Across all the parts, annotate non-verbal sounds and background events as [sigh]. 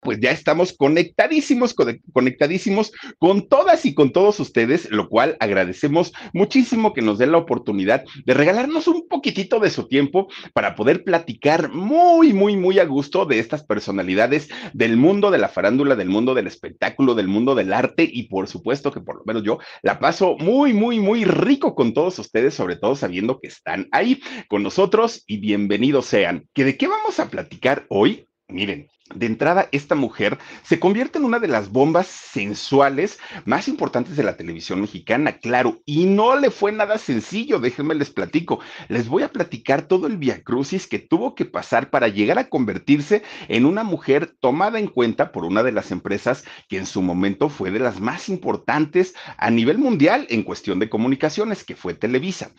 Pues ya estamos conectadísimos, conectadísimos con todas y con todos ustedes, lo cual agradecemos muchísimo que nos den la oportunidad de regalarnos un poquitito de su tiempo para poder platicar muy, muy, muy a gusto de estas personalidades del mundo de la farándula, del mundo del espectáculo, del mundo del arte y por supuesto que por lo menos yo la paso muy, muy, muy rico con todos ustedes, sobre todo sabiendo que están ahí con nosotros y bienvenidos sean. ¿Que ¿De qué vamos a platicar hoy? Miren, de entrada, esta mujer se convierte en una de las bombas sensuales más importantes de la televisión mexicana, claro, y no le fue nada sencillo, déjenme les platico. Les voy a platicar todo el viacrucis que tuvo que pasar para llegar a convertirse en una mujer tomada en cuenta por una de las empresas que en su momento fue de las más importantes a nivel mundial en cuestión de comunicaciones, que fue Televisa.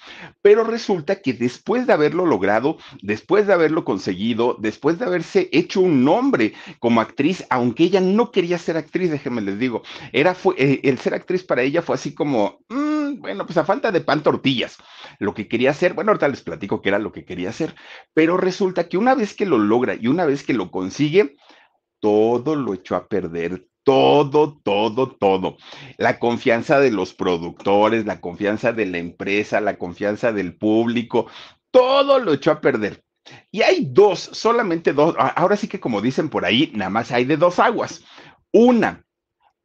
Pero resulta que después de haberlo logrado, después de haberlo conseguido, después de haberse hecho un nombre, como actriz, aunque ella no quería ser actriz, déjenme les digo, era eh, el ser actriz para ella fue así como, mm, bueno, pues a falta de pan tortillas, lo que quería hacer, bueno, ahorita les platico que era lo que quería hacer, pero resulta que una vez que lo logra y una vez que lo consigue, todo lo echó a perder, todo, todo, todo. La confianza de los productores, la confianza de la empresa, la confianza del público, todo lo echó a perder. Y hay dos, solamente dos. Ahora sí que como dicen por ahí, nada más hay de dos aguas. Una,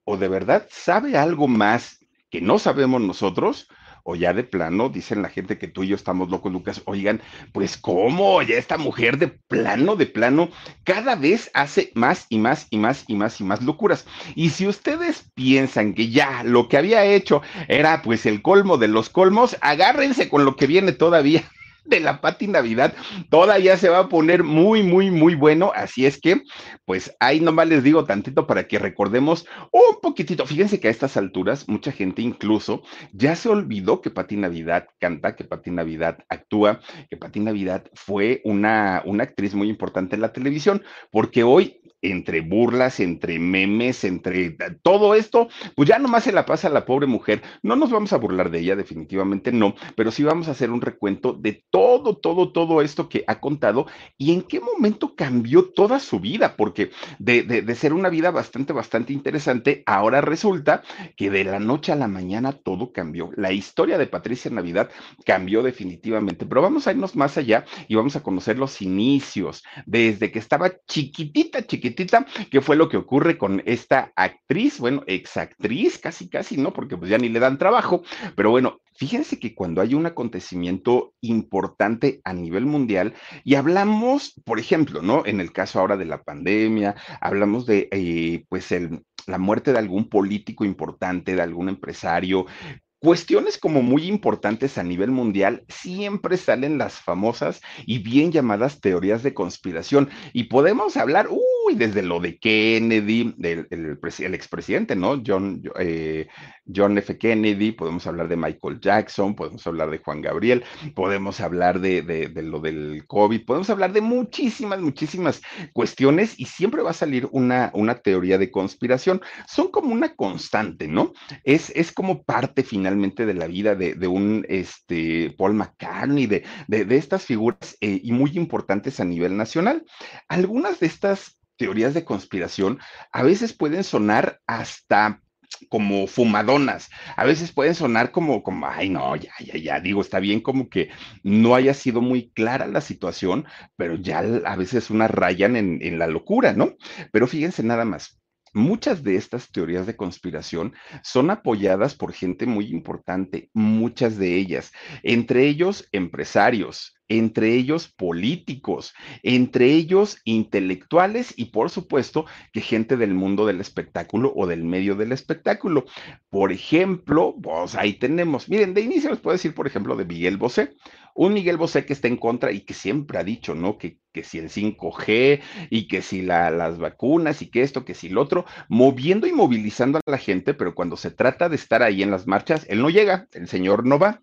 o de verdad sabe algo más que no sabemos nosotros, o ya de plano, dicen la gente que tú y yo estamos locos, Lucas, oigan, pues cómo, ya esta mujer de plano, de plano, cada vez hace más y más y más y más y más locuras. Y si ustedes piensan que ya lo que había hecho era pues el colmo de los colmos, agárrense con lo que viene todavía de la Pati Navidad todavía se va a poner muy, muy, muy bueno. Así es que, pues ahí nomás les digo tantito para que recordemos un poquitito. Fíjense que a estas alturas, mucha gente incluso ya se olvidó que Pati Navidad canta, que Pati Navidad actúa, que Pati Navidad fue una, una actriz muy importante en la televisión, porque hoy entre burlas, entre memes, entre todo esto, pues ya nomás se la pasa a la pobre mujer. No nos vamos a burlar de ella, definitivamente no, pero sí vamos a hacer un recuento de todo, todo, todo esto que ha contado y en qué momento cambió toda su vida, porque de, de, ser una vida bastante, bastante interesante, ahora resulta que de la noche a la mañana todo cambió. La historia de Patricia Navidad cambió definitivamente, pero vamos a irnos más allá y vamos a conocer los inicios, desde que estaba chiquitita, chiquitita ¿Qué fue lo que ocurre con esta actriz, bueno, exactriz, casi, casi, ¿no? Porque pues ya ni le dan trabajo, pero bueno, Fíjense que cuando hay un acontecimiento importante a nivel mundial y hablamos, por ejemplo, ¿no? En el caso ahora de la pandemia, hablamos de, eh, pues, el, la muerte de algún político importante, de algún empresario, cuestiones como muy importantes a nivel mundial, siempre salen las famosas y bien llamadas teorías de conspiración. Y podemos hablar, uy, desde lo de Kennedy, del el, expresidente, ¿no? John, eh, John F. Kennedy, podemos hablar de Michael Jackson, podemos hablar de Juan Gabriel, podemos hablar de, de, lo del COVID, podemos hablar de muchísimas, muchísimas cuestiones y siempre va a salir una, una teoría de conspiración. Son como una constante, ¿no? Es, es como parte de la vida de, de un este, Paul McCartney, de, de estas figuras eh, y muy importantes a nivel nacional. Algunas de estas teorías de conspiración a veces pueden sonar hasta como fumadonas. A veces pueden sonar como, como, ay, no, ya, ya, ya, digo, está bien como que no haya sido muy clara la situación, pero ya a veces una rayan en, en la locura, ¿no? Pero fíjense nada más. Muchas de estas teorías de conspiración son apoyadas por gente muy importante, muchas de ellas, entre ellos empresarios, entre ellos políticos, entre ellos intelectuales y por supuesto que gente del mundo del espectáculo o del medio del espectáculo. Por ejemplo, pues ahí tenemos, miren, de inicio les puedo decir, por ejemplo, de Miguel Bosé, un Miguel Bosé que está en contra y que siempre ha dicho, ¿no? Que, que si el 5G y que si la, las vacunas y que esto, que si lo otro, moviendo y movilizando a la gente, pero cuando se trata de estar ahí en las marchas, él no llega, el señor no va.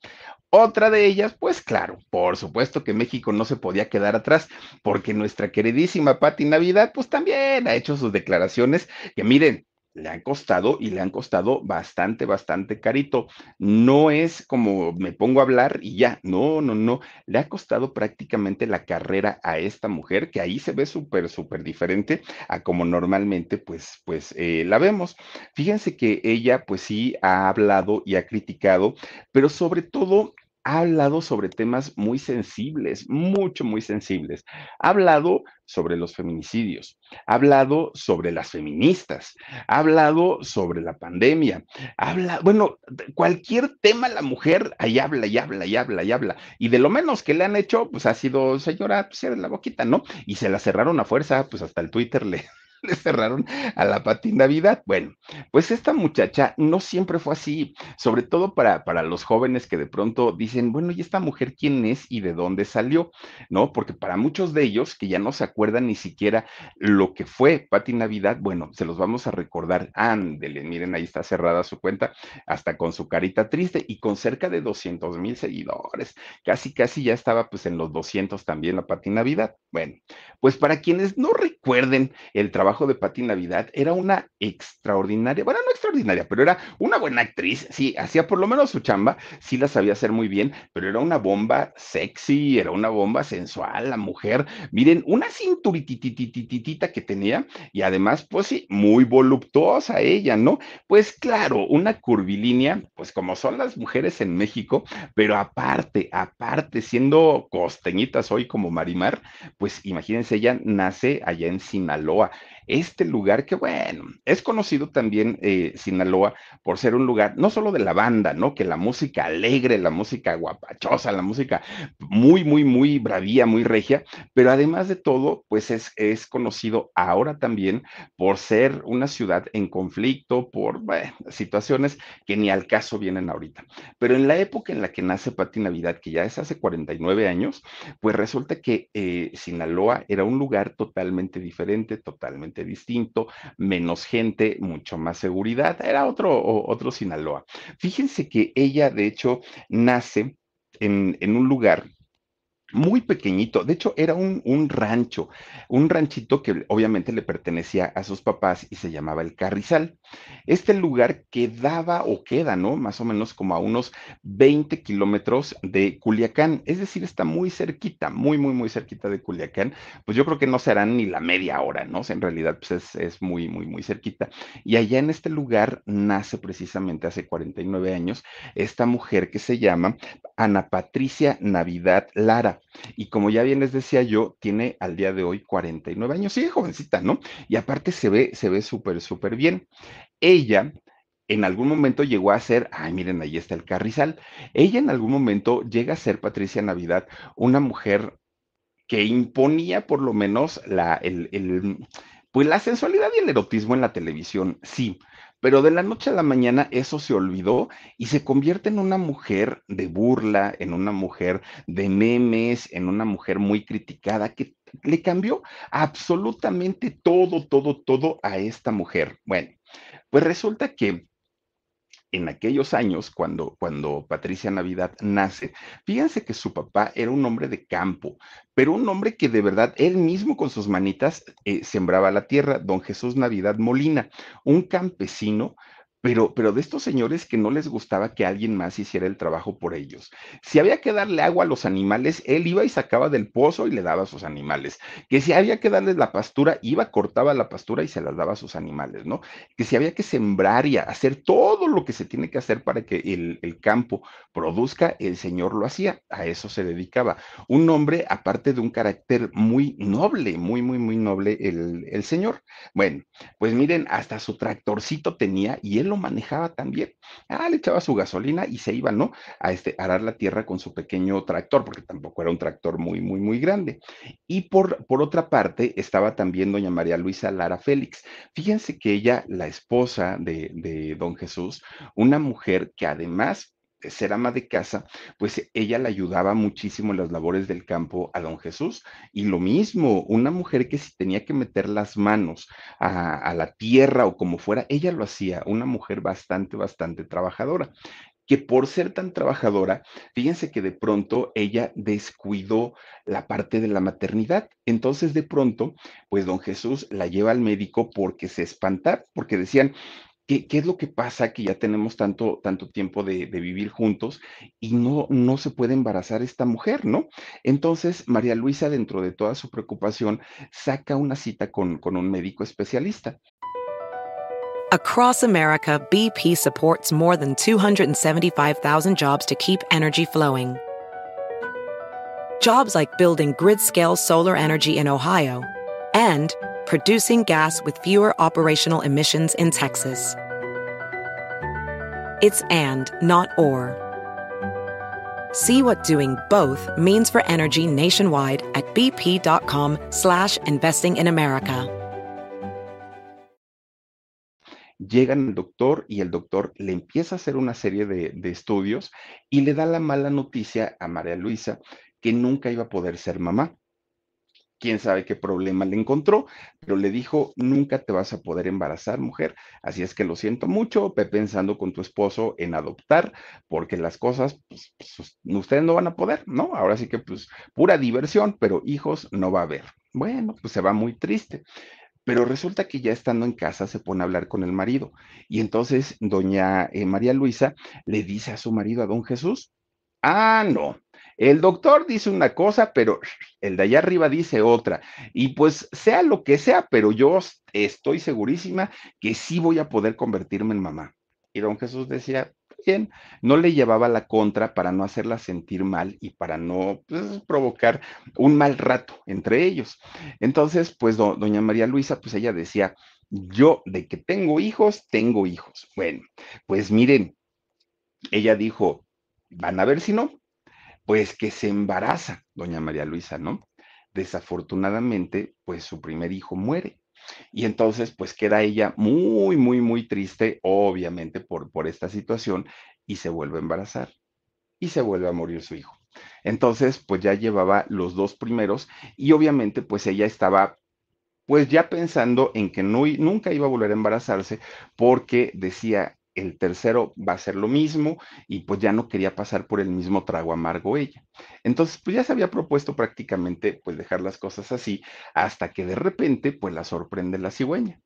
Otra de ellas, pues claro, por supuesto que México no se podía quedar atrás, porque nuestra queridísima Patti Navidad, pues también ha hecho sus declaraciones que miren, le han costado y le han costado bastante, bastante carito. No es como me pongo a hablar y ya, no, no, no. Le ha costado prácticamente la carrera a esta mujer, que ahí se ve súper, súper diferente a como normalmente, pues, pues eh, la vemos. Fíjense que ella, pues sí, ha hablado y ha criticado, pero sobre todo ha hablado sobre temas muy sensibles, mucho, muy sensibles. Ha hablado sobre los feminicidios, ha hablado sobre las feministas, ha hablado sobre la pandemia, habla, bueno, cualquier tema la mujer ahí habla y habla y habla y habla. Y de lo menos que le han hecho, pues ha sido, señora, cierre la boquita, ¿no? Y se la cerraron a fuerza, pues hasta el Twitter le, [laughs] le cerraron a la Pati Navidad. Bueno, pues esta muchacha no siempre fue así, sobre todo para, para los jóvenes que de pronto dicen, bueno, ¿y esta mujer quién es y de dónde salió? ¿No? Porque para muchos de ellos que ya no se acuerdan ni siquiera lo que fue Pati Navidad, bueno, se los vamos a recordar. Ándele, miren, ahí está cerrada su cuenta, hasta con su carita triste y con cerca de 200 mil seguidores. Casi, casi ya estaba pues en los 200 también la Pati Navidad. Bueno, pues para quienes no recuerden el trabajo de Patti Navidad, era una extraordinaria, bueno, no extraordinaria, pero era una buena actriz, sí, hacía por lo menos su chamba, sí la sabía hacer muy bien, pero era una bomba sexy, era una bomba sensual, la mujer, miren, una cinturititititita que tenía y además, pues sí, muy voluptuosa ella, ¿no? Pues claro, una curvilínea, pues como son las mujeres en México, pero aparte, aparte, siendo costeñitas hoy como Marimar, pues imagínense, ella nace allá en Sinaloa este lugar que, bueno, es conocido también eh, Sinaloa por ser un lugar no solo de la banda, ¿no? Que la música alegre, la música guapachosa, la música muy, muy, muy bravía, muy regia, pero además de todo, pues es, es conocido ahora también por ser una ciudad en conflicto, por situaciones que ni al caso vienen ahorita. Pero en la época en la que nace Pati Navidad, que ya es hace 49 años, pues resulta que eh, Sinaloa era un lugar totalmente diferente, totalmente distinto, menos gente, mucho más seguridad. Era otro, otro Sinaloa. Fíjense que ella, de hecho, nace en, en un lugar muy pequeñito. De hecho, era un, un, rancho, un ranchito que obviamente le pertenecía a sus papás y se llamaba el Carrizal. Este lugar quedaba o queda, ¿no? Más o menos como a unos 20 kilómetros de Culiacán. Es decir, está muy cerquita, muy, muy, muy cerquita de Culiacán. Pues yo creo que no serán ni la media hora, ¿no? en realidad, pues es, es muy, muy, muy cerquita. Y allá en este lugar nace precisamente hace 49 años esta mujer que se llama Ana Patricia Navidad Lara. Y como ya bien les decía yo, tiene al día de hoy 49 años, sí, jovencita, ¿no? Y aparte se ve, se ve súper, súper bien. Ella en algún momento llegó a ser, ay, miren, ahí está el carrizal. Ella en algún momento llega a ser Patricia Navidad, una mujer que imponía por lo menos la, el, el, pues la sensualidad y el erotismo en la televisión, sí, pero de la noche a la mañana eso se olvidó y se convierte en una mujer de burla, en una mujer de memes, en una mujer muy criticada que le cambió absolutamente todo, todo, todo a esta mujer. Bueno, pues resulta que en aquellos años, cuando, cuando Patricia Navidad nace, fíjense que su papá era un hombre de campo, pero un hombre que de verdad él mismo con sus manitas eh, sembraba la tierra, don Jesús Navidad Molina, un campesino pero, pero de estos señores que no les gustaba que alguien más hiciera el trabajo por ellos. Si había que darle agua a los animales, él iba y sacaba del pozo y le daba a sus animales. Que si había que darles la pastura, iba, cortaba la pastura y se las daba a sus animales, ¿no? Que si había que sembrar y hacer todo lo que se tiene que hacer para que el, campo produzca, el señor lo hacía, a eso se dedicaba. Un hombre, aparte de un carácter muy noble, muy, muy, muy noble, el, el señor. Bueno, pues miren, hasta su tractorcito tenía y él lo manejaba también. Ah, le echaba su gasolina y se iba, ¿no? A este, arar la tierra con su pequeño tractor, porque tampoco era un tractor muy, muy, muy grande. Y por, por otra parte, estaba también doña María Luisa Lara Félix. Fíjense que ella, la esposa de, de don Jesús, una mujer que además ser ama de casa, pues ella le ayudaba muchísimo en las labores del campo a don Jesús. Y lo mismo, una mujer que si tenía que meter las manos a, a, la tierra o como fuera, ella lo hacía, una mujer bastante, bastante trabajadora que por ser tan trabajadora, fíjense que de pronto ella descuidó la parte de la maternidad. Entonces de pronto, pues don Jesús la lleva al médico porque se espantaba, porque decían, ¿Qué, ¿Qué, es lo que pasa? Que ya tenemos tanto, tanto tiempo de, de, vivir juntos y no, no se puede embarazar esta mujer, ¿no? Entonces, María Luisa, dentro de toda su preocupación, saca una cita con, con un médico especialista. Across America, BP supports more than 275,000 jobs to keep energy flowing. Jobs like building grid-scale solar energy in Ohio and producing gas with fewer operational emissions in Texas. It's and, not or. See what doing both means for energy nationwide at bp.com slash investing in America. Llegan al doctor y el doctor le empieza a hacer una serie de, de estudios y le da la mala noticia a María Luisa que nunca iba a poder ser mamá quién sabe qué problema le encontró, pero le dijo, nunca te vas a poder embarazar, mujer. Así es que lo siento mucho, ve pensando con tu esposo en adoptar, porque las cosas, pues, pues, ustedes no van a poder, ¿no? Ahora sí que, pues, pura diversión, pero hijos no va a haber. Bueno, pues se va muy triste. Pero resulta que ya estando en casa se pone a hablar con el marido. Y entonces doña eh, María Luisa le dice a su marido, a don Jesús, ah, no, el doctor dice una cosa, pero el de allá arriba dice otra. Y pues sea lo que sea, pero yo estoy segurísima que sí voy a poder convertirme en mamá. Y don Jesús decía, bien, no le llevaba la contra para no hacerla sentir mal y para no pues, provocar un mal rato entre ellos. Entonces, pues do, doña María Luisa, pues ella decía, yo de que tengo hijos, tengo hijos. Bueno, pues miren, ella dijo, van a ver si no, pues que se embaraza, doña María Luisa, ¿no? Desafortunadamente, pues su primer hijo muere. Y entonces, pues queda ella muy, muy, muy triste, obviamente, por, por esta situación, y se vuelve a embarazar. Y se vuelve a morir su hijo. Entonces, pues ya llevaba los dos primeros, y obviamente, pues ella estaba pues ya pensando en que no, nunca iba a volver a embarazarse porque decía, el tercero va a ser lo mismo y pues ya no quería pasar por el mismo trago amargo ella. Entonces, pues ya se había propuesto prácticamente pues dejar las cosas así hasta que de repente pues la sorprende la cigüeña.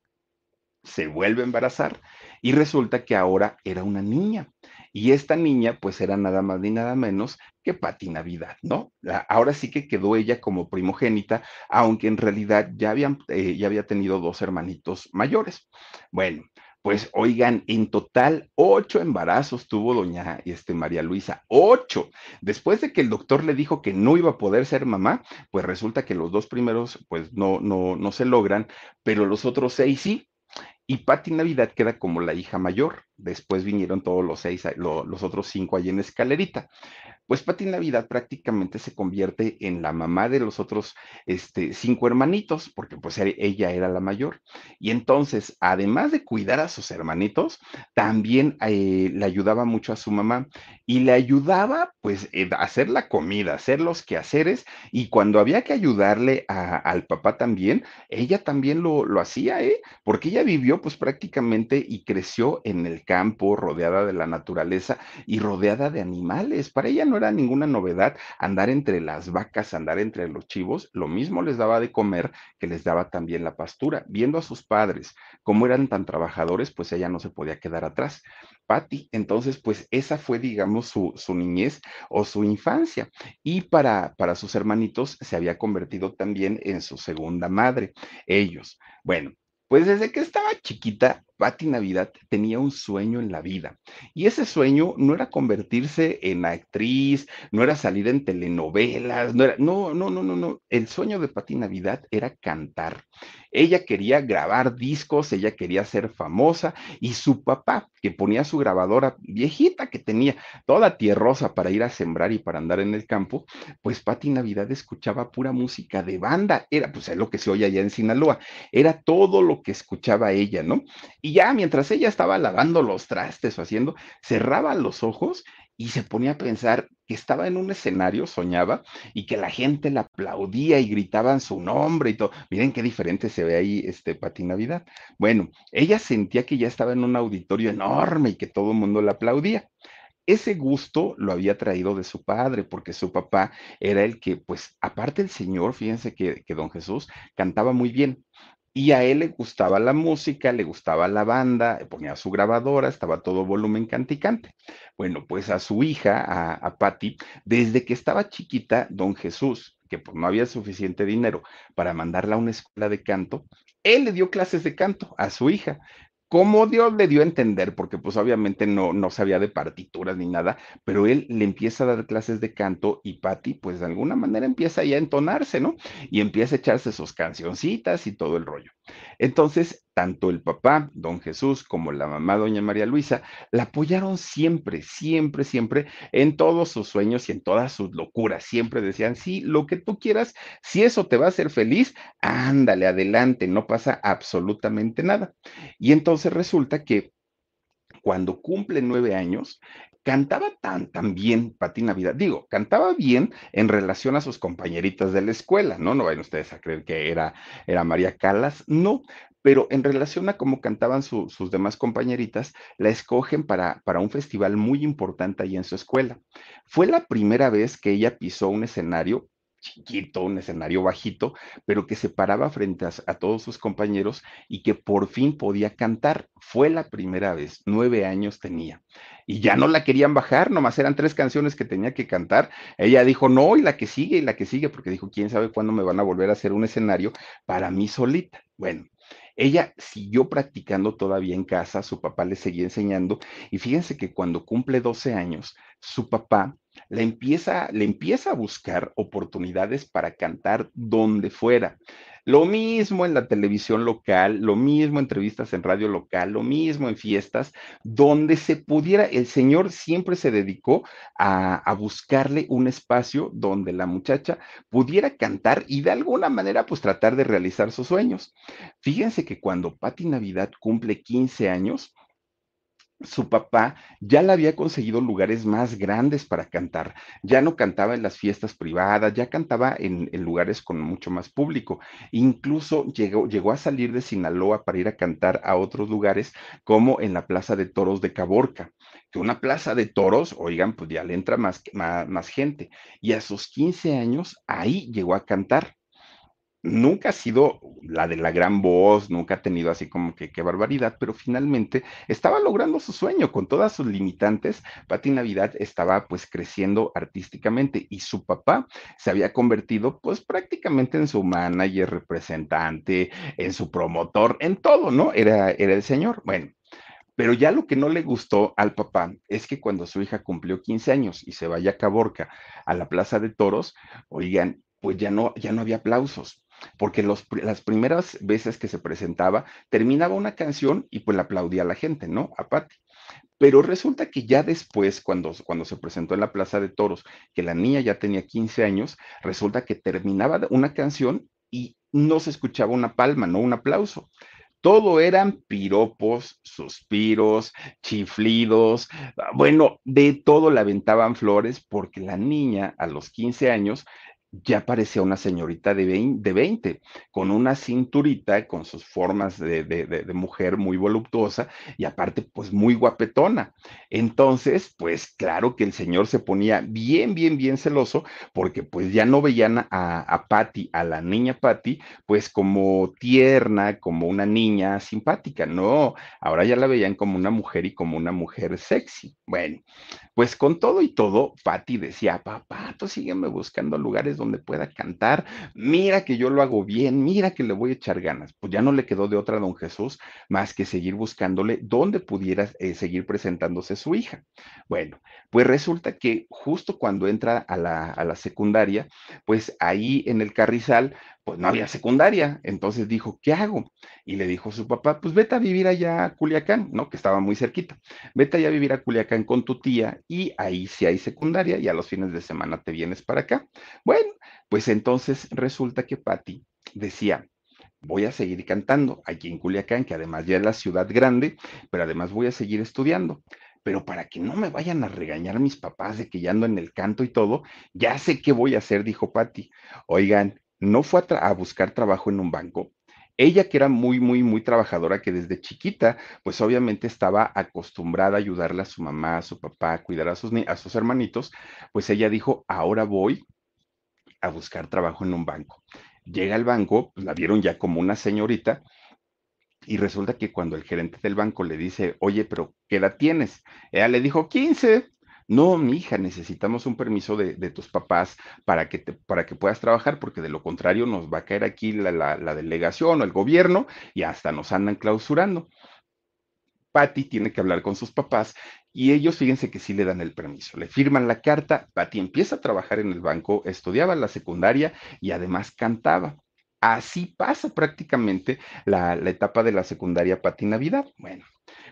Se vuelve a embarazar y resulta que ahora era una niña. Y esta niña pues era nada más ni nada menos que Pati Navidad, ¿no? Ahora sí que quedó ella como primogénita, aunque en realidad ya, habían, eh, ya había tenido dos hermanitos mayores. Bueno, pues oigan, en total ocho embarazos tuvo doña este, María Luisa, ocho. Después de que el doctor le dijo que no iba a poder ser mamá, pues resulta que los dos primeros pues no, no, no se logran, pero los otros seis sí. Y Patti Navidad queda como la hija mayor. Después vinieron todos los seis, lo, los otros cinco allí en escalerita pues Pati Navidad prácticamente se convierte en la mamá de los otros este, cinco hermanitos, porque pues e, ella era la mayor. Y entonces, además de cuidar a sus hermanitos, también eh, le ayudaba mucho a su mamá y le ayudaba pues eh, a hacer la comida, hacer los quehaceres y cuando había que ayudarle al papá también, ella también lo, lo hacía, ¿eh? Porque ella vivió pues prácticamente y creció en el campo, rodeada de la naturaleza y rodeada de animales. Para ella no era ninguna novedad andar entre las vacas, andar entre los chivos, lo mismo les daba de comer que les daba también la pastura. Viendo a sus padres cómo eran tan trabajadores, pues ella no se podía quedar atrás. Patty, entonces, pues esa fue, digamos, su, su niñez o su infancia. Y para, para sus hermanitos se había convertido también en su segunda madre, ellos. Bueno, pues desde que estaba chiquita, Patti Navidad tenía un sueño en la vida. Y ese sueño no era convertirse en actriz, no era salir en telenovelas, no era, no, no, no, no, no. El sueño de Patti Navidad era cantar. Ella quería grabar discos, ella quería ser famosa y su papá, que ponía su grabadora viejita que tenía, toda tierrosa para ir a sembrar y para andar en el campo, pues Patti Navidad escuchaba pura música de banda. Era, pues, es lo que se oye allá en Sinaloa. Era todo lo que escuchaba ella, ¿no? Y ya mientras ella estaba lavando los trastes o haciendo, cerraba los ojos y se ponía a pensar que estaba en un escenario, soñaba, y que la gente la aplaudía y gritaban su nombre y todo. Miren qué diferente se ve ahí este Pati Navidad. Bueno, ella sentía que ya estaba en un auditorio enorme y que todo el mundo la aplaudía. Ese gusto lo había traído de su padre, porque su papá era el que, pues, aparte el Señor, fíjense que, que don Jesús cantaba muy bien. Y a él le gustaba la música, le gustaba la banda, ponía su grabadora, estaba todo volumen canticante. Bueno, pues a su hija, a, a Patty, desde que estaba chiquita, don Jesús, que pues no había suficiente dinero para mandarla a una escuela de canto, él le dio clases de canto a su hija como Dios le dio a entender, porque pues obviamente no, no sabía de partituras ni nada, pero él le empieza a dar clases de canto y Patty pues de alguna manera empieza ya a entonarse, ¿no? Y empieza a echarse sus cancioncitas y todo el rollo. Entonces, tanto el papá, don Jesús, como la mamá, doña María Luisa, la apoyaron siempre, siempre, siempre en todos sus sueños y en todas sus locuras. Siempre decían, sí, lo que tú quieras, si eso te va a hacer feliz, ándale, adelante, no pasa absolutamente nada. Y entonces resulta que cuando cumple nueve años, cantaba tan, tan bien Pati Navidad. Digo, cantaba bien en relación a sus compañeritas de la escuela, ¿no? No vayan ustedes a creer que era, era María Calas, no, pero en relación a cómo cantaban sus demás compañeritas, la escogen para, para un festival muy importante ahí en su escuela. Fue la primera vez que ella pisó un escenario chiquito, un escenario bajito, pero que se paraba frente a, todos sus compañeros y que por fin podía cantar. Fue la primera vez, nueve años tenía. Y ya no la querían bajar, nomás eran tres canciones que tenía que cantar. Ella dijo, no, y la que sigue, y la que sigue, porque dijo, quién sabe cuándo me van a volver a hacer un escenario para mí solita. Bueno, ella siguió practicando todavía en casa, su papá le seguía enseñando y fíjense que cuando cumple 12 años, su papá le empieza, le empieza a buscar oportunidades para cantar donde fuera. Lo mismo en la televisión local, lo mismo en entrevistas en radio local, lo mismo en fiestas, donde se pudiera, el señor siempre se dedicó a, a, buscarle un espacio donde la muchacha pudiera cantar y de alguna manera pues tratar de realizar sus sueños. Fíjense que cuando Patti Navidad cumple 15 años, su papá ya le había conseguido lugares más grandes para cantar. Ya no cantaba en las fiestas privadas, ya cantaba en, lugares con mucho más público. Incluso llegó, llegó, a salir de Sinaloa para ir a cantar a otros lugares, como en la Plaza de Toros de Caborca. Que una plaza de toros, oigan, pues ya le entra más, más, más gente. Y a sus 15 años, ahí llegó a cantar nunca ha sido la de la gran voz, nunca ha tenido así como que qué barbaridad, pero finalmente estaba logrando su sueño con todas sus limitantes. Pati Navidad estaba pues creciendo artísticamente y su papá se había convertido pues prácticamente en su manager, representante, en su promotor, en todo, ¿no? Era, era el señor. Bueno. Pero ya lo que no le gustó al papá es que cuando su hija cumplió 15 años y se vaya a Caborca, a la Plaza de Toros, oigan, pues ya no, ya no había aplausos porque las primeras veces que se presentaba, terminaba una canción y pues la aplaudía la gente, ¿no? A Patti. Pero resulta que ya después, cuando, cuando se presentó en la Plaza de Toros, que la niña ya tenía 15 años, resulta que terminaba una canción y no se escuchaba una palma, no un aplauso. Todo eran piropos, suspiros, chiflidos, bueno, de todo le aventaban flores porque la niña a los 15 años ya parecía una señorita de 20, con una cinturita, con sus formas de, mujer muy voluptuosa y aparte, pues muy guapetona. Entonces, pues claro que el señor se ponía bien, bien, bien celoso porque pues ya no veían a, a Patty, a la niña Patty, pues como tierna, como una niña simpática. No, ahora ya la veían como una mujer y como una mujer sexy. Bueno, pues con todo y todo, Patty decía, papá, tú sígueme buscando lugares donde pueda cantar, mira que yo lo hago bien, mira que le voy a echar ganas. Pues ya no le quedó de otra a don Jesús más que seguir buscándole donde pudiera eh, seguir presentándose su hija. Bueno, pues resulta que justo cuando entra a la, a la secundaria, pues ahí en el carrizal, pues no había secundaria. Entonces dijo, ¿qué hago? Y le dijo a su papá, pues vete a vivir allá a Culiacán, ¿no? Que estaba muy cerquita. Vete allá a vivir a Culiacán con tu tía y ahí sí hay secundaria y a los fines de semana te vienes para acá. Bueno, pues entonces resulta que Patti decía, voy a seguir cantando aquí en Culiacán, que además ya es la ciudad grande, pero además voy a seguir estudiando pero para que no me vayan a regañar mis papás de que ya ando en el canto y todo, ya sé qué voy a hacer, dijo Patti. Oigan, no fue a, buscar trabajo en un banco. Ella que era muy, muy, muy trabajadora, que desde chiquita, pues obviamente estaba acostumbrada a ayudarle a su mamá, a su papá, a cuidar a sus, a sus hermanitos, pues ella dijo, ahora voy a buscar trabajo en un banco. Llega al banco, pues la vieron ya como una señorita, y resulta que cuando el gerente del banco le dice, oye, pero ¿qué edad tienes? Ella le dijo, 15. No, mi hija, necesitamos un permiso de, tus papás para que, te, para que puedas trabajar, porque de lo contrario nos va a caer aquí la, la delegación o el gobierno y hasta nos andan clausurando. Patty tiene que hablar con sus papás y ellos fíjense que sí le dan el permiso. Le firman la carta, Patty empieza a trabajar en el banco, estudiaba la secundaria y además cantaba. Así pasa prácticamente la, etapa de la secundaria Patty Navidad. Bueno,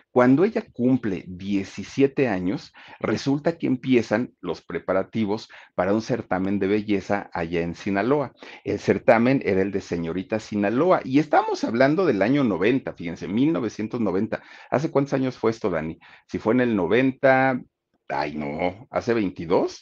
cuando ella cumple 17 años, resulta que empiezan los preparativos para un certamen de belleza allá en Sinaloa. El certamen era el de señorita Sinaloa y estamos hablando del año 90, fíjense, 1990. ¿Hace cuántos años fue esto, Dani? Si fue en el 90, ay no, hace 22.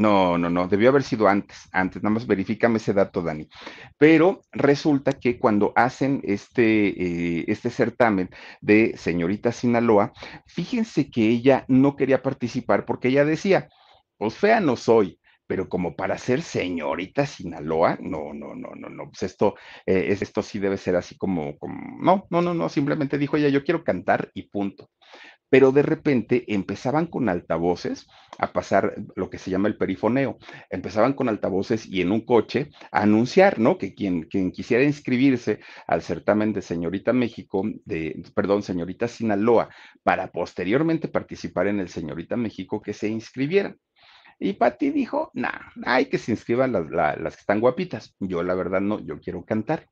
No, no, no, debió haber sido antes, antes, nada más verifícame ese dato, Dani. Pero resulta que cuando hacen este, eh, este certamen de señorita Sinaloa, fíjense que ella no quería participar porque ella decía, pues fea no soy, pero como para ser señorita Sinaloa, no, no, no, no, no, pues esto, eh, esto sí debe ser así como, como, no, no, no, no, simplemente dijo ella, yo quiero cantar y punto pero de repente empezaban con altavoces a pasar lo que se llama el perifoneo. Empezaban con altavoces y en un coche a anunciar, ¿no? Que quien, quien quisiera inscribirse al certamen de Señorita México, de, perdón, Señorita Sinaloa, para posteriormente participar en el Señorita México, que se inscribieran. Y Patti dijo, nah, hay que se inscriban las, las, que están guapitas. Yo la verdad no, yo quiero cantar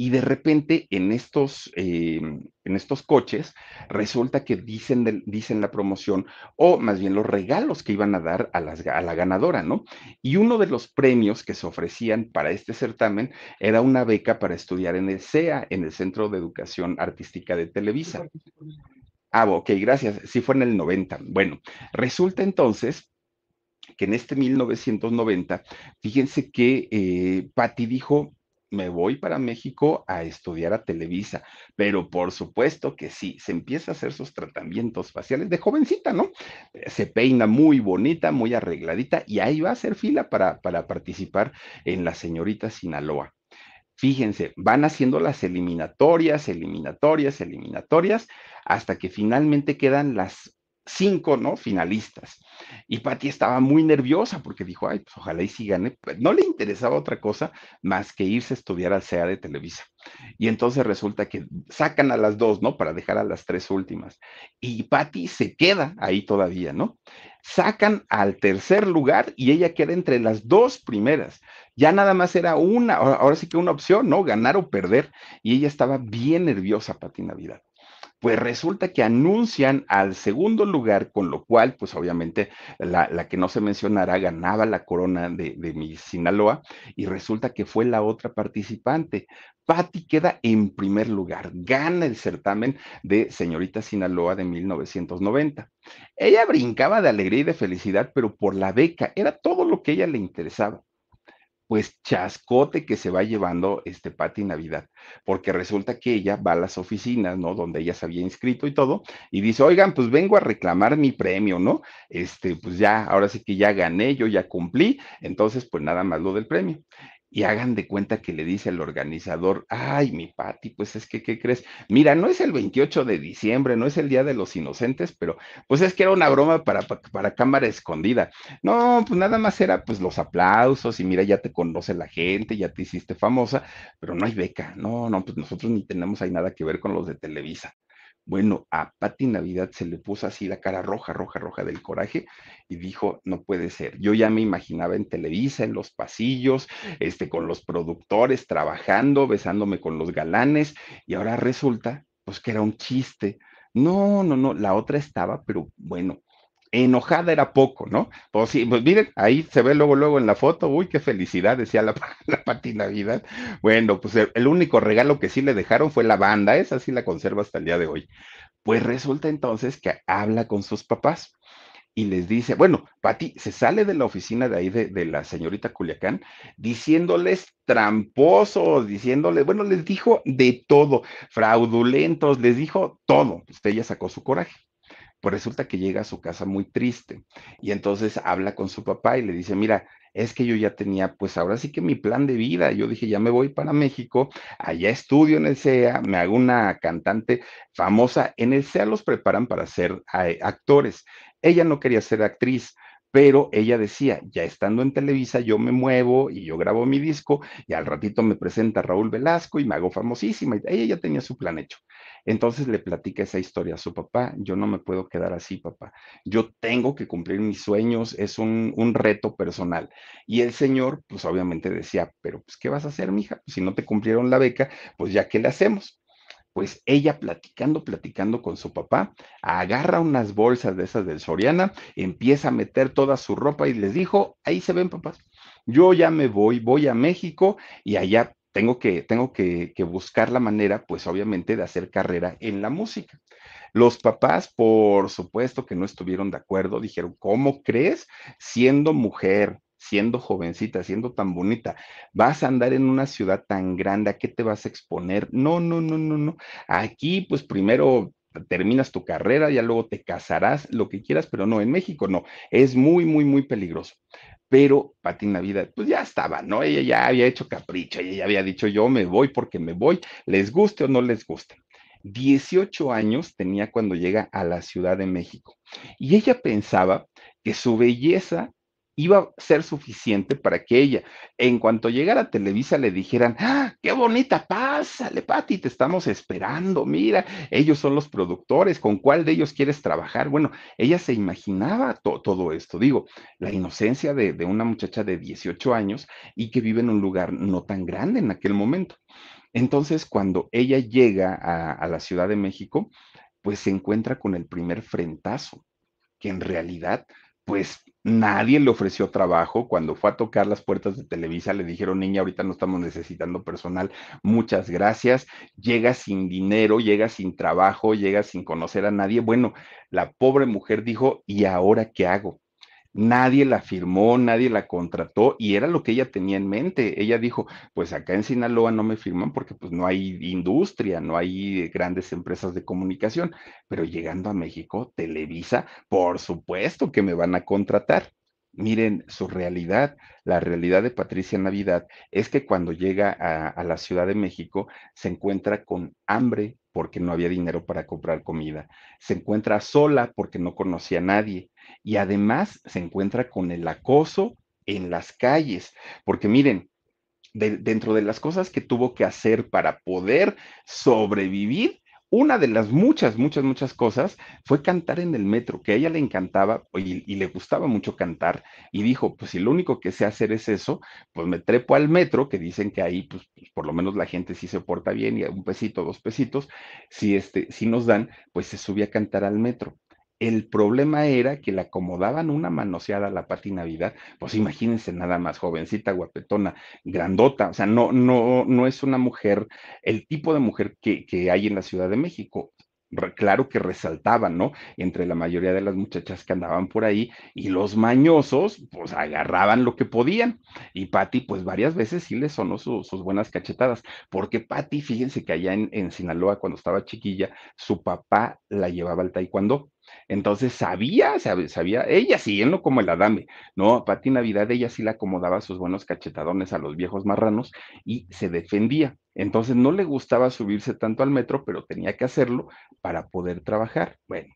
y de repente en estos, eh, en estos coches resulta que dicen, dicen la promoción o más bien los regalos que iban a dar a, la ganadora, ¿no? Y uno de los premios que se ofrecían para este certamen era una beca para estudiar en el CEA, en el Centro de Educación Artística de Televisa. Ah, ok, gracias. Sí fue en el 90. Bueno, resulta entonces que en este 1990, fíjense que eh, Patti dijo, me voy para México a estudiar a Televisa, pero por supuesto que sí, se empieza a hacer sus tratamientos faciales de jovencita, ¿no? Se peina muy bonita, muy arregladita y ahí va a hacer fila para, para participar en la señorita Sinaloa. Fíjense, van haciendo las eliminatorias, eliminatorias, eliminatorias, hasta que finalmente quedan las cinco, ¿no? Finalistas. Y Patti estaba muy nerviosa porque dijo, ay, pues ojalá y sí gane. Pues, no le interesaba otra cosa más que irse a estudiar al CEA de Televisa. Y entonces resulta que sacan a las dos, ¿no? Para dejar a las tres últimas. Y Patti se queda ahí todavía, ¿no? Sacan al tercer lugar y ella queda entre las dos primeras. Ya nada más era una, ahora sí que una opción, ¿no? Ganar o perder. Y ella estaba bien nerviosa, Patti Navidad pues resulta que anuncian al segundo lugar, con lo cual, pues obviamente la, que no se mencionara ganaba la corona de, de mi Sinaloa y resulta que fue la otra participante. Patti queda en primer lugar, gana el certamen de Señorita Sinaloa de 1990. Ella brincaba de alegría y de felicidad, pero por la beca, era todo lo que ella le interesaba pues chascote que se va llevando este Pati Navidad, porque resulta que ella va a las oficinas, ¿no? Donde ella se había inscrito y todo, y dice, oigan, pues vengo a reclamar mi premio, ¿no? Este, pues ya, ahora sí que ya gané, yo ya cumplí, entonces pues nada más lo del premio y hagan de cuenta que le dice el organizador, ay, mi Pati, pues es que, ¿qué crees? Mira, no es el 28 de diciembre, no es el Día de los Inocentes, pero pues es que era una broma para, para, cámara escondida. No, pues nada más era pues los aplausos y mira, ya te conoce la gente, ya te hiciste famosa, pero no hay beca. No, no, pues nosotros ni tenemos ahí nada que ver con los de Televisa. Bueno, a Pati Navidad se le puso así la cara roja, roja, roja del coraje y dijo, no puede ser. Yo ya me imaginaba en Televisa, en los pasillos, este, con los productores, trabajando, besándome con los galanes y ahora resulta, pues que era un chiste. No, no, no, la otra estaba, pero bueno, enojada era poco, ¿no? Pues sí, pues miren, ahí se ve luego, luego en la foto, uy, qué felicidad, decía la, [laughs] la Pati Navidad. Bueno, pues el, único regalo que sí le dejaron fue la banda, esa sí la conserva hasta el día de hoy. Pues resulta entonces que habla con sus papás y les dice, bueno, Pati se sale de la oficina de ahí de, de, la señorita Culiacán diciéndoles tramposos, diciéndoles, bueno, les dijo de todo, fraudulentos, les dijo todo. Usted ya sacó su coraje. Pues resulta que llega a su casa muy triste y entonces habla con su papá y le dice, mira, es que yo ya tenía, pues ahora sí que mi plan de vida, yo dije, ya me voy para México, allá estudio en el CEA, me hago una cantante famosa, en el CEA los preparan para ser eh, actores. Ella no quería ser actriz, pero ella decía, ya estando en Televisa, yo me muevo y yo grabo mi disco y al ratito me presenta Raúl Velasco y me hago famosísima. Y ella ya tenía su plan hecho. Entonces le platica esa historia a su papá, yo no me puedo quedar así, papá, yo tengo que cumplir mis sueños, es un, reto personal. Y el señor, pues obviamente decía, pero pues, ¿qué vas a hacer, mija? Pues, si no te cumplieron la beca, pues ya, ¿qué le hacemos? Pues ella platicando, platicando con su papá, agarra unas bolsas de esas del Soriana, empieza a meter toda su ropa y les dijo, ahí se ven papás, yo ya me voy, voy a México y allá tengo que, tengo que, que buscar la manera, pues obviamente, de hacer carrera en la música. Los papás, por supuesto que no estuvieron de acuerdo, dijeron, ¿cómo crees? Siendo mujer, siendo jovencita, siendo tan bonita, vas a andar en una ciudad tan grande, ¿a qué te vas a exponer? No, no, no, no, no. Aquí, pues primero terminas tu carrera, ya luego te casarás, lo que quieras, pero no, en México no, es muy, muy, muy peligroso. Pero Pati Navidad, pues ya estaba, ¿no? Ella ya había hecho capricho, ella ya había dicho, yo me voy porque me voy, les guste o no les guste. 18 años tenía cuando llega a la Ciudad de México y ella pensaba que su belleza iba a ser suficiente para que ella, en cuanto llegara a Televisa, le dijeran, ¡Ah, qué bonita, pásale, Pati, te estamos esperando, mira, ellos son los productores, ¿con cuál de ellos quieres trabajar? Bueno, ella se imaginaba todo esto, digo, la inocencia de, una muchacha de 18 años y que vive en un lugar no tan grande en aquel momento. Entonces, cuando ella llega a, a la Ciudad de México, pues se encuentra con el primer frentazo, que en realidad pues nadie le ofreció trabajo. Cuando fue a tocar las puertas de Televisa, le dijeron, niña, ahorita no estamos necesitando personal, muchas gracias. Llega sin dinero, llega sin trabajo, llega sin conocer a nadie. Bueno, la pobre mujer dijo, ¿y ahora qué hago? Nadie la firmó, nadie la contrató y era lo que ella tenía en mente. Ella dijo, pues acá en Sinaloa no me firman porque pues no hay industria, no hay grandes empresas de comunicación, pero llegando a México, Televisa, por supuesto que me van a contratar. Miren, su realidad, la realidad de Patricia Navidad es que cuando llega a, a, la Ciudad de México se encuentra con hambre porque no había dinero para comprar comida, se encuentra sola porque no conocía a nadie y además se encuentra con el acoso en las calles, porque miren, de, dentro de las cosas que tuvo que hacer para poder sobrevivir, una de las muchas, muchas, muchas cosas fue cantar en el metro, que a ella le encantaba y, le gustaba mucho cantar, y dijo, pues si lo único que sé hacer es eso, pues me trepo al metro, que dicen que ahí, pues, pues por lo menos la gente sí se porta bien, y un pesito, dos pesitos, si, este, si nos dan, pues se subía a cantar al metro. El problema era que le acomodaban una manoseada a la Pati Navidad, pues imagínense nada más, jovencita, guapetona, grandota, o sea, no, no, no es una mujer, el tipo de mujer que, que hay en la Ciudad de México, claro que resaltaban, ¿no? Entre la mayoría de las muchachas que andaban por ahí y los mañosos, pues agarraban lo que podían. Y Patti, pues varias veces sí le sonó su, sus buenas cachetadas, porque Patti, fíjense que allá en, en Sinaloa, cuando estaba chiquilla, su papá la llevaba al taekwondo. Entonces sabía, sabía, ella siguiendo como el Adame, ¿no? Pati Navidad, ella sí le acomodaba sus buenos cachetadones a los viejos marranos y se defendía. Entonces no le gustaba subirse tanto al metro, pero tenía que hacerlo para poder trabajar. Bueno,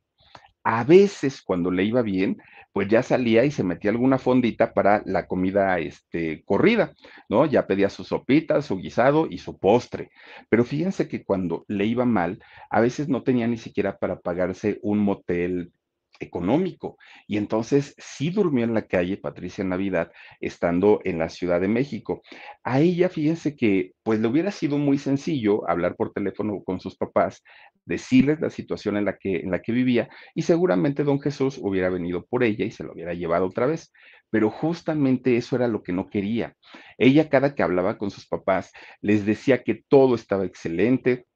a veces cuando le iba bien, pues ya salía y se metía alguna fondita para la comida este, corrida, ¿no? Ya pedía su sopita, su guisado y su postre. Pero fíjense que cuando le iba mal, a veces no tenía ni siquiera para pagarse un motel económico. Y entonces sí durmió en la calle Patricia Navidad, estando en la Ciudad de México. A ella, fíjense que pues le hubiera sido muy sencillo hablar por teléfono con sus papás, decirles la situación en la que, en la que vivía y seguramente don Jesús hubiera venido por ella y se lo hubiera llevado otra vez. Pero justamente eso era lo que no quería. Ella cada que hablaba con sus papás les decía que todo estaba excelente,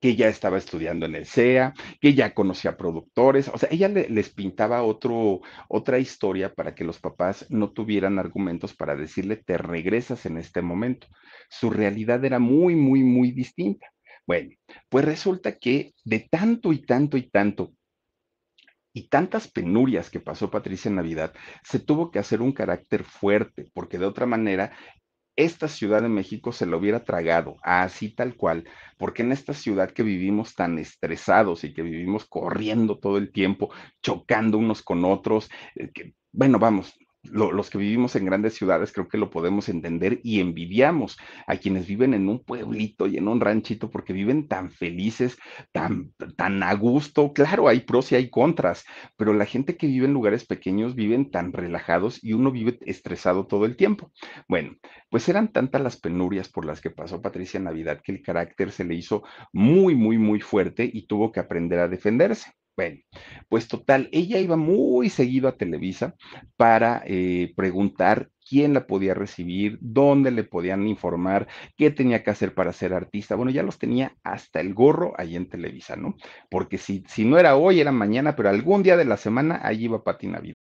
que ya estaba estudiando en el CEA, que ya conocía productores, o sea, ella le, les pintaba otro, otra historia para que los papás no tuvieran argumentos para decirle, te regresas en este momento. Su realidad era muy, muy, muy distinta. Bueno, pues resulta que de tanto y tanto y tanto y tantas penurias que pasó Patricia en Navidad, se tuvo que hacer un carácter fuerte, porque de otra manera esta Ciudad de México se lo hubiera tragado, así tal cual, porque en esta ciudad que vivimos tan estresados y que vivimos corriendo todo el tiempo, chocando unos con otros, eh, que, bueno, vamos, lo, los que vivimos en grandes ciudades creo que lo podemos entender y envidiamos a quienes viven en un pueblito y en un ranchito porque viven tan felices, tan, tan a gusto. Claro, hay pros y hay contras, pero la gente que vive en lugares pequeños viven tan relajados y uno vive estresado todo el tiempo. Bueno, pues eran tantas las penurias por las que pasó Patricia Navidad que el carácter se le hizo muy, muy, muy fuerte y tuvo que aprender a defenderse. Bueno, pues total, ella iba muy seguido a Televisa para eh, preguntar quién la podía recibir, dónde le podían informar, qué tenía que hacer para ser artista. Bueno, ya los tenía hasta el gorro ahí en Televisa, ¿no? Porque si, si no era hoy, era mañana, pero algún día de la semana, allí iba Pati Navidad.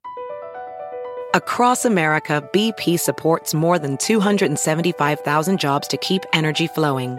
Across America, BP supports more than 275,000 jobs to keep energy flowing.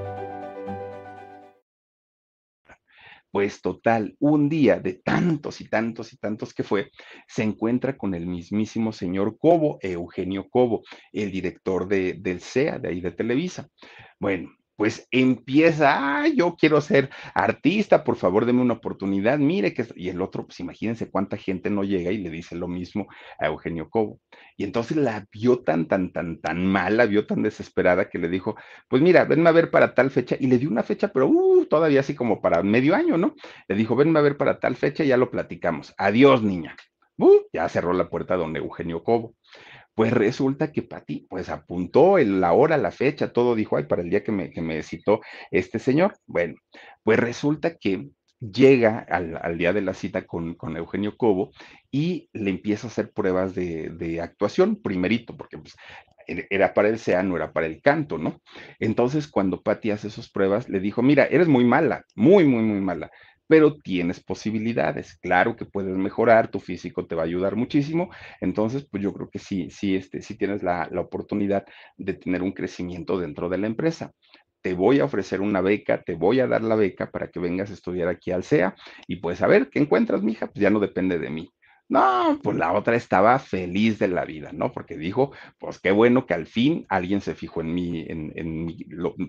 Pues total, un día de tantos y tantos y tantos que fue, se encuentra con el mismísimo señor Cobo, Eugenio Cobo, el director de, del CEA, de ahí de Televisa. Bueno, pues empieza, yo quiero ser artista, por favor, deme una oportunidad, mire que... Y el otro, pues imagínense cuánta gente no llega y le dice lo mismo a Eugenio Cobo. Y entonces la vio tan, tan, tan, tan mal, la vio tan desesperada que le dijo, pues mira, venme a ver para tal fecha. Y le dio una fecha, pero uh, todavía así como para medio año, ¿no? Le dijo, venme a ver para tal fecha, ya lo platicamos. Adiós, niña. Uh, ya cerró la puerta don Eugenio Cobo. Pues resulta que Pati, pues apuntó la hora, la fecha, todo dijo, ay, para el día que me, que me citó este señor. Bueno, pues resulta que llega al, al, día de la cita con, con, Eugenio Cobo y le empieza a hacer pruebas de, de, actuación, primerito, porque pues, era para el SEA, no era para el canto, ¿no? Entonces, cuando Patti hace sus pruebas, le dijo, mira, eres muy mala, muy, muy, muy mala, pero tienes posibilidades. Claro que puedes mejorar, tu físico te va a ayudar muchísimo. Entonces, pues yo creo que sí, sí, este, sí tienes la, la oportunidad de tener un crecimiento dentro de la empresa te voy a ofrecer una beca, te voy a dar la beca para que vengas a estudiar aquí al SEA y pues a ver qué encuentras, mija, pues ya no depende de mí. No, pues la otra estaba feliz de la vida, ¿no? Porque dijo, pues qué bueno que al fin alguien se fijó en mí, en, en mi,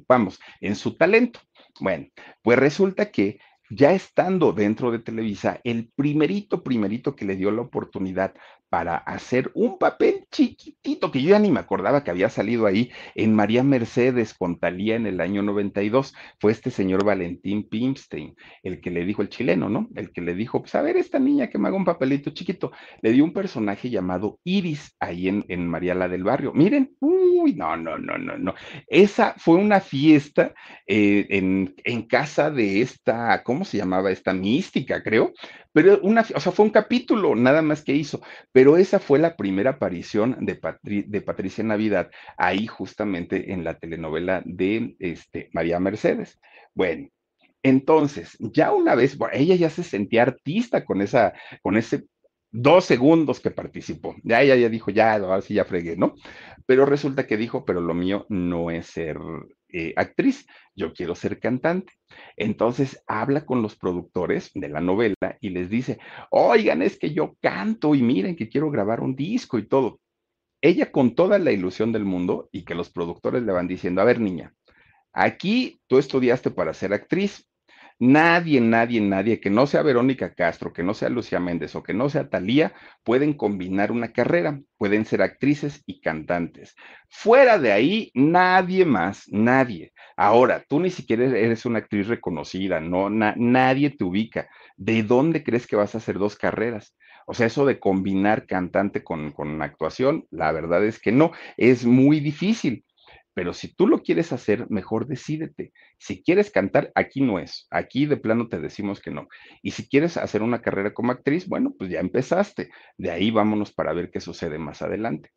vamos, en su talento. Bueno, pues resulta que ya estando dentro de Televisa, el primerito, primerito que le dio la oportunidad para hacer un papel chiquitito, que yo ya ni me acordaba que había salido ahí en María Mercedes con Talía en el año 92, fue este señor Valentín Pimstein, el que le dijo, el chileno, ¿no? El que le dijo, pues a ver, esta niña que me haga un papelito chiquito, le dio un personaje llamado Iris ahí en, en María la del Barrio. Miren, uy, no, no, no, no, no. Esa fue una fiesta eh, en, en casa de esta, ¿cómo se llamaba? Esta mística, creo, pero una, o sea, fue un capítulo nada más que hizo, pero esa fue la primera aparición de, Patricia Navidad ahí justamente en la telenovela de este, María Mercedes. Bueno, entonces, ya una vez, ella ya se sentía artista con esa, con ese dos segundos que participó. Ya ella ya dijo, ya, ahora sí ya fregué, ¿no? Pero resulta que dijo, pero lo mío no es ser eh, actriz, yo quiero ser cantante. Entonces habla con los productores de la novela y les dice, oigan, es que yo canto y miren que quiero grabar un disco y todo. Ella con toda la ilusión del mundo y que los productores le van diciendo, a ver niña, aquí tú estudiaste para ser actriz, Nadie, nadie, nadie que no sea Verónica Castro, que no sea Lucía Méndez o que no sea Talía, pueden combinar una carrera, pueden ser actrices y cantantes. Fuera de ahí, nadie más, nadie. Ahora, tú ni siquiera eres una actriz reconocida, no, nadie te ubica. ¿De dónde crees que vas a hacer dos carreras? O sea, eso de combinar cantante con, con actuación, la verdad es que no, es muy difícil. Pero si tú lo quieres hacer, mejor decídete. Si quieres cantar, aquí no es. Aquí de plano te decimos que no. Y si quieres hacer una carrera como actriz, bueno, pues ya empezaste. De ahí vámonos para ver qué sucede más adelante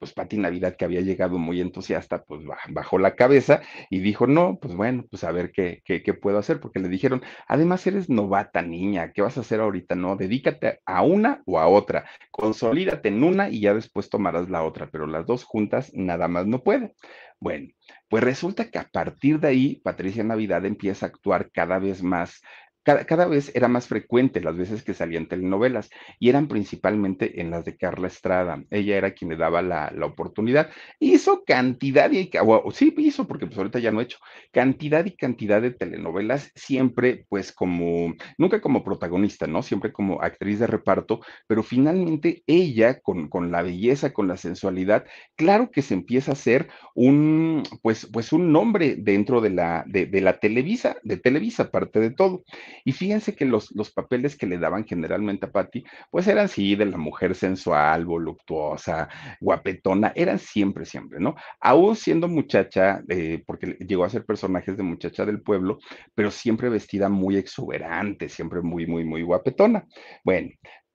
pues Pati Navidad, que había llegado muy entusiasta, pues bajó la cabeza y dijo, no, pues bueno, pues a ver qué, qué, puedo hacer, porque le dijeron, además eres novata, niña, ¿qué vas a hacer ahorita? No, dedícate a una o a otra, consolídate en una y ya después tomarás la otra, pero las dos juntas nada más no puede. Bueno, pues resulta que a partir de ahí, Patricia Navidad empieza a actuar cada vez más cada, vez era más frecuente las veces que salían telenovelas y eran principalmente en las de Carla Estrada. Ella era quien le daba la, oportunidad. Hizo cantidad y, sí, hizo, porque pues ahorita ya no he hecho, cantidad y cantidad de telenovelas, siempre pues como, nunca como protagonista, ¿no? Siempre como actriz de reparto, pero finalmente ella con, con la belleza, con la sensualidad, claro que se empieza a hacer un, pues, pues un nombre dentro de la, de, de la Televisa, de Televisa, aparte de todo. Y fíjense que los, los papeles que le daban generalmente a Patty, pues eran sí de la mujer sensual, voluptuosa, guapetona, eran siempre, siempre, ¿no? Aún siendo muchacha, eh, porque llegó a ser personajes de muchacha del pueblo, pero siempre vestida muy exuberante, siempre muy, muy, muy guapetona. Bueno,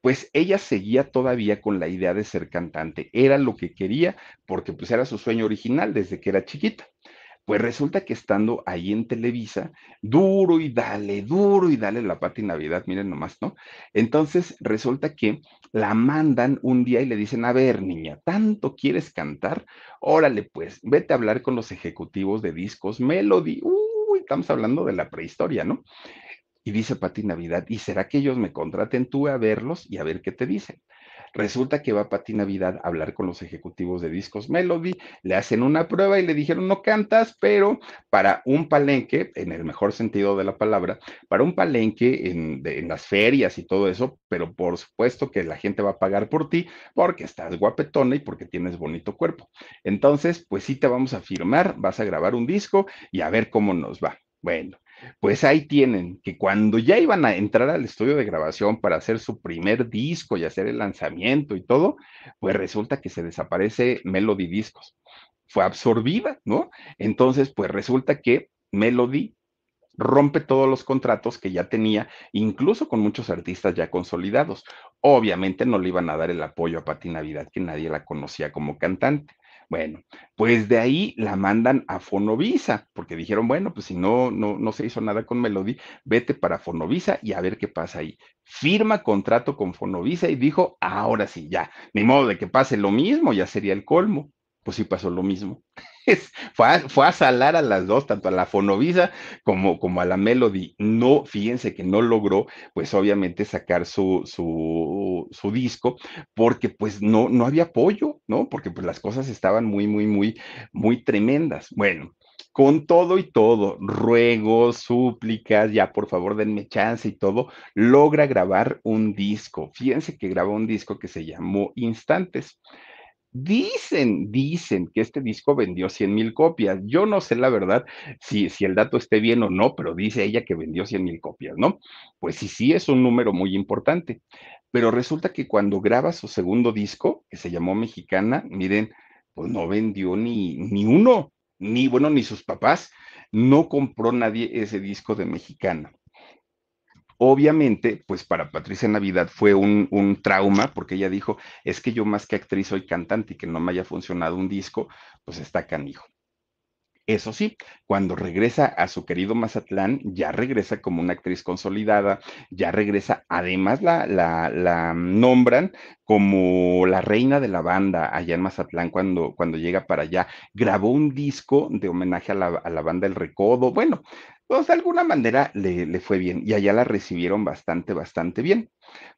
pues ella seguía todavía con la idea de ser cantante. Era lo que quería porque pues era su sueño original desde que era chiquita. Pues resulta que estando ahí en Televisa, duro y dale, duro y dale la Pati Navidad, miren nomás, ¿no? Entonces resulta que la mandan un día y le dicen, a ver, niña, ¿tanto quieres cantar? Órale, pues, vete a hablar con los ejecutivos de discos Melody. Uy, estamos hablando de la prehistoria, ¿no? Y dice Pati Navidad, ¿y será que ellos me contraten tú a verlos y a ver qué te dicen? Resulta que va Pati Navidad a hablar con los ejecutivos de Discos Melody, le hacen una prueba y le dijeron, no cantas, pero para un palenque, en el mejor sentido de la palabra, para un palenque en, en las ferias y todo eso, pero por supuesto que la gente va a pagar por ti porque estás guapetona y porque tienes bonito cuerpo. Entonces, pues sí te vamos a firmar, vas a grabar un disco y a ver cómo nos va. Bueno, pues ahí tienen que cuando ya iban a entrar al estudio de grabación para hacer su primer disco y hacer el lanzamiento y todo, pues resulta que se desaparece Melody Discos. Fue absorbida, ¿no? Entonces, pues resulta que Melody rompe todos los contratos que ya tenía, incluso con muchos artistas ya consolidados. Obviamente no le iban a dar el apoyo a Pati Navidad, que nadie la conocía como cantante. Bueno, pues de ahí la mandan a Fonovisa, porque dijeron, bueno, pues si no, no, no se hizo nada con Melody, vete para Fonovisa y a ver qué pasa ahí. Firma contrato con Fonovisa y dijo, ahora sí, ya, ni modo de que pase lo mismo, ya sería el colmo. Pues sí pasó lo mismo. [laughs] fue, a, fue, a, salar a las dos, tanto a la Fonovisa como, como a la Melody. No, fíjense que no logró, pues obviamente sacar su, su, su, disco, porque pues no, no había apoyo, ¿no? Porque pues las cosas estaban muy, muy, muy, muy tremendas. Bueno, con todo y todo, ruegos, súplicas, ya por favor denme chance y todo, logra grabar un disco. Fíjense que grabó un disco que se llamó Instantes. Dicen, dicen que este disco vendió 100 mil copias. Yo no sé la verdad si, si el dato esté bien o no, pero dice ella que vendió 100 mil copias, ¿no? Pues sí, sí, es un número muy importante. Pero resulta que cuando graba su segundo disco, que se llamó Mexicana, miren, pues no vendió ni, ni uno, ni bueno, ni sus papás. No compró nadie ese disco de Mexicana. Obviamente, pues para Patricia Navidad fue un, un, trauma, porque ella dijo, es que yo más que actriz soy cantante y que no me haya funcionado un disco, pues está canijo. Eso sí, cuando regresa a su querido Mazatlán, ya regresa como una actriz consolidada, ya regresa, además la, la, nombran como la reina de la banda allá en Mazatlán cuando, cuando llega para allá. Grabó un disco de homenaje a la, a la banda El Recodo. Bueno, pues de alguna manera le, le, fue bien y allá la recibieron bastante, bastante bien.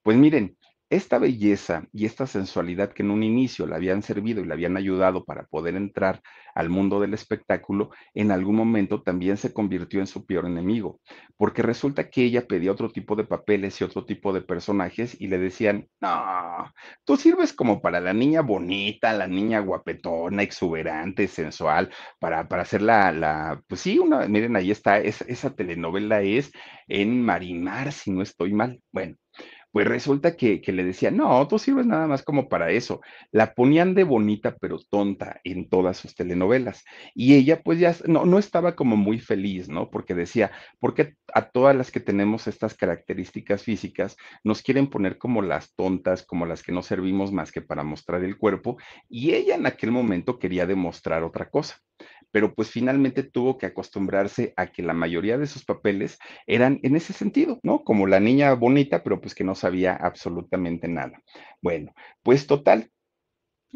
Pues miren, esta belleza y esta sensualidad que en un inicio le habían servido y le habían ayudado para poder entrar al mundo del espectáculo, en algún momento también se convirtió en su peor enemigo, porque resulta que ella pedía otro tipo de papeles y otro tipo de personajes y le decían, no, tú sirves como para la niña bonita, la niña guapetona, exuberante, sensual, para, para hacer la, la, pues sí, una, miren, ahí está, es, esa telenovela es en Marimar, si no estoy mal. Bueno, pues resulta que, que, le decían, no, tú sirves nada más como para eso. La ponían de bonita pero tonta en todas sus telenovelas. Y ella pues ya no, no estaba como muy feliz, ¿no? Porque decía, porque a todas las que tenemos estas características físicas nos quieren poner como las tontas, como las que no servimos más que para mostrar el cuerpo? Y ella en aquel momento quería demostrar otra cosa pero pues finalmente tuvo que acostumbrarse a que la mayoría de sus papeles eran en ese sentido, ¿no? Como la niña bonita, pero pues que no sabía absolutamente nada. Bueno, pues total,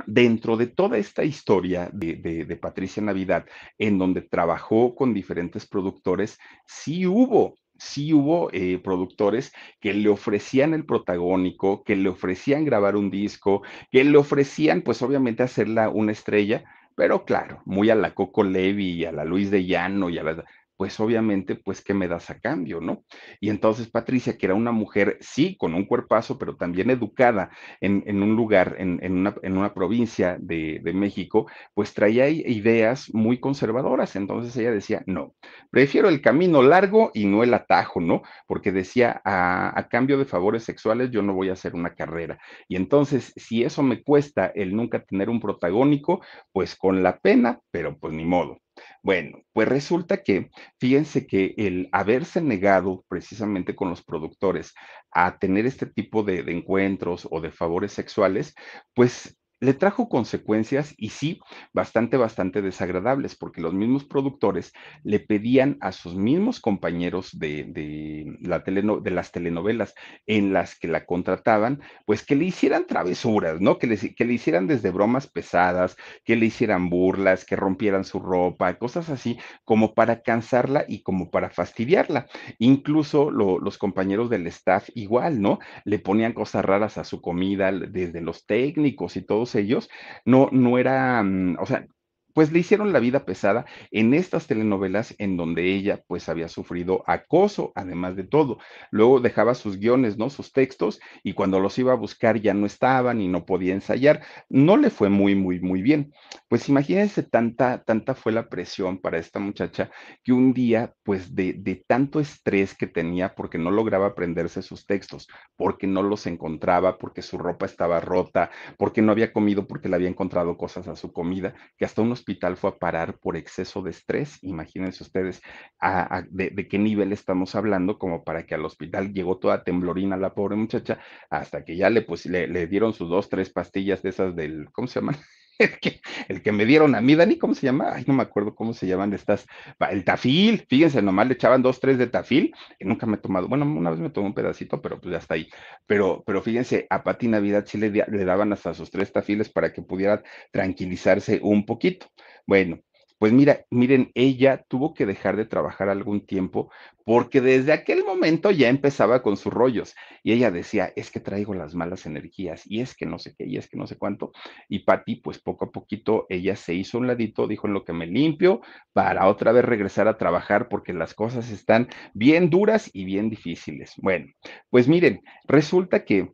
dentro de toda esta historia de, de, de, Patricia Navidad, en donde trabajó con diferentes productores, sí hubo. Sí hubo eh, productores que le ofrecían el protagónico, que le ofrecían grabar un disco, que le ofrecían, pues obviamente, hacerla una estrella, pero claro, muy a la Coco Levi y a la Luis de Llano y a la pues obviamente, pues, ¿qué me das a cambio, no? Y entonces Patricia, que era una mujer, sí, con un cuerpazo, pero también educada en, en un lugar, en, en, una, en una, provincia de, de, México, pues traía ideas muy conservadoras. Entonces ella decía, no, prefiero el camino largo y no el atajo, ¿no? Porque decía, a, a cambio de favores sexuales, yo no voy a hacer una carrera. Y entonces, si eso me cuesta el nunca tener un protagónico, pues con la pena, pero pues ni modo. Bueno, pues resulta que, fíjense que el haberse negado precisamente con los productores a tener este tipo de, de encuentros o de favores sexuales, pues le trajo consecuencias y sí, bastante, bastante desagradables, porque los mismos productores le pedían a sus mismos compañeros de, de, las telenovelas en las que la contrataban, pues que le hicieran travesuras, ¿no? Que le, que le hicieran desde bromas pesadas, que le hicieran burlas, que rompieran su ropa, cosas así, como para cansarla y como para fastidiarla. Incluso lo, los compañeros del staff igual, ¿no? Le ponían cosas raras a su comida, desde los técnicos y todos ellos, no, no era, mm, o sea, pues le hicieron la vida pesada en estas telenovelas en donde ella pues había sufrido acoso, además de todo. Luego dejaba sus guiones, ¿no? Sus textos y cuando los iba a buscar ya no estaban y no podía ensayar. No le fue muy, muy, muy bien. Pues imagínense tanta, tanta fue la presión para esta muchacha que un día pues de, de tanto estrés que tenía porque no lograba aprenderse sus textos, porque no los encontraba, porque su ropa estaba rota, porque no había comido, porque le había encontrado cosas a su comida, que hasta unos hospital fue a parar por exceso de estrés. Imagínense ustedes a, de, qué nivel estamos hablando, como para que al hospital llegó toda temblorina la pobre muchacha, hasta que ya le, pues, le, le dieron sus dos, tres pastillas de esas del, ¿cómo se llaman? [laughs] el que, me dieron a mí, Dani, ¿cómo se llama? Ay, no me acuerdo cómo se llaman estas, el tafil, fíjense, nomás le echaban dos, tres de tafil, nunca me he tomado, bueno, una vez me tomé un pedacito, pero pues ya está ahí, pero, pero fíjense, a Pati Navidad sí le, le daban hasta sus tres tafiles para que pudiera tranquilizarse un poquito. Bueno, pues mira, miren, ella tuvo que dejar de trabajar algún tiempo porque desde aquel momento ya empezaba con sus rollos y ella decía, es que traigo las malas energías y es que no sé qué y es que no sé cuánto. Y Patti, pues poco a poquito ella se hizo un ladito, dijo en lo que me limpio para otra vez regresar a trabajar porque las cosas están bien duras y bien difíciles. Bueno, pues miren, resulta que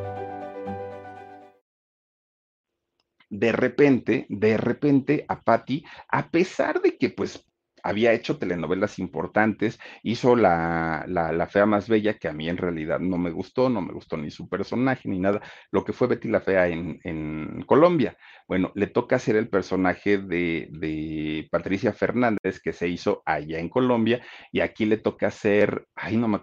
De repente, de repente a Patty, a pesar de que pues había hecho telenovelas importantes, hizo la, la, Fea más Bella, que a mí en realidad no me gustó, no me gustó ni su personaje ni nada, lo que fue Betty la Fea en, en Colombia. Bueno, le toca hacer el personaje de, de, Patricia Fernández, que se hizo allá en Colombia, y aquí le toca hacer, ay, no me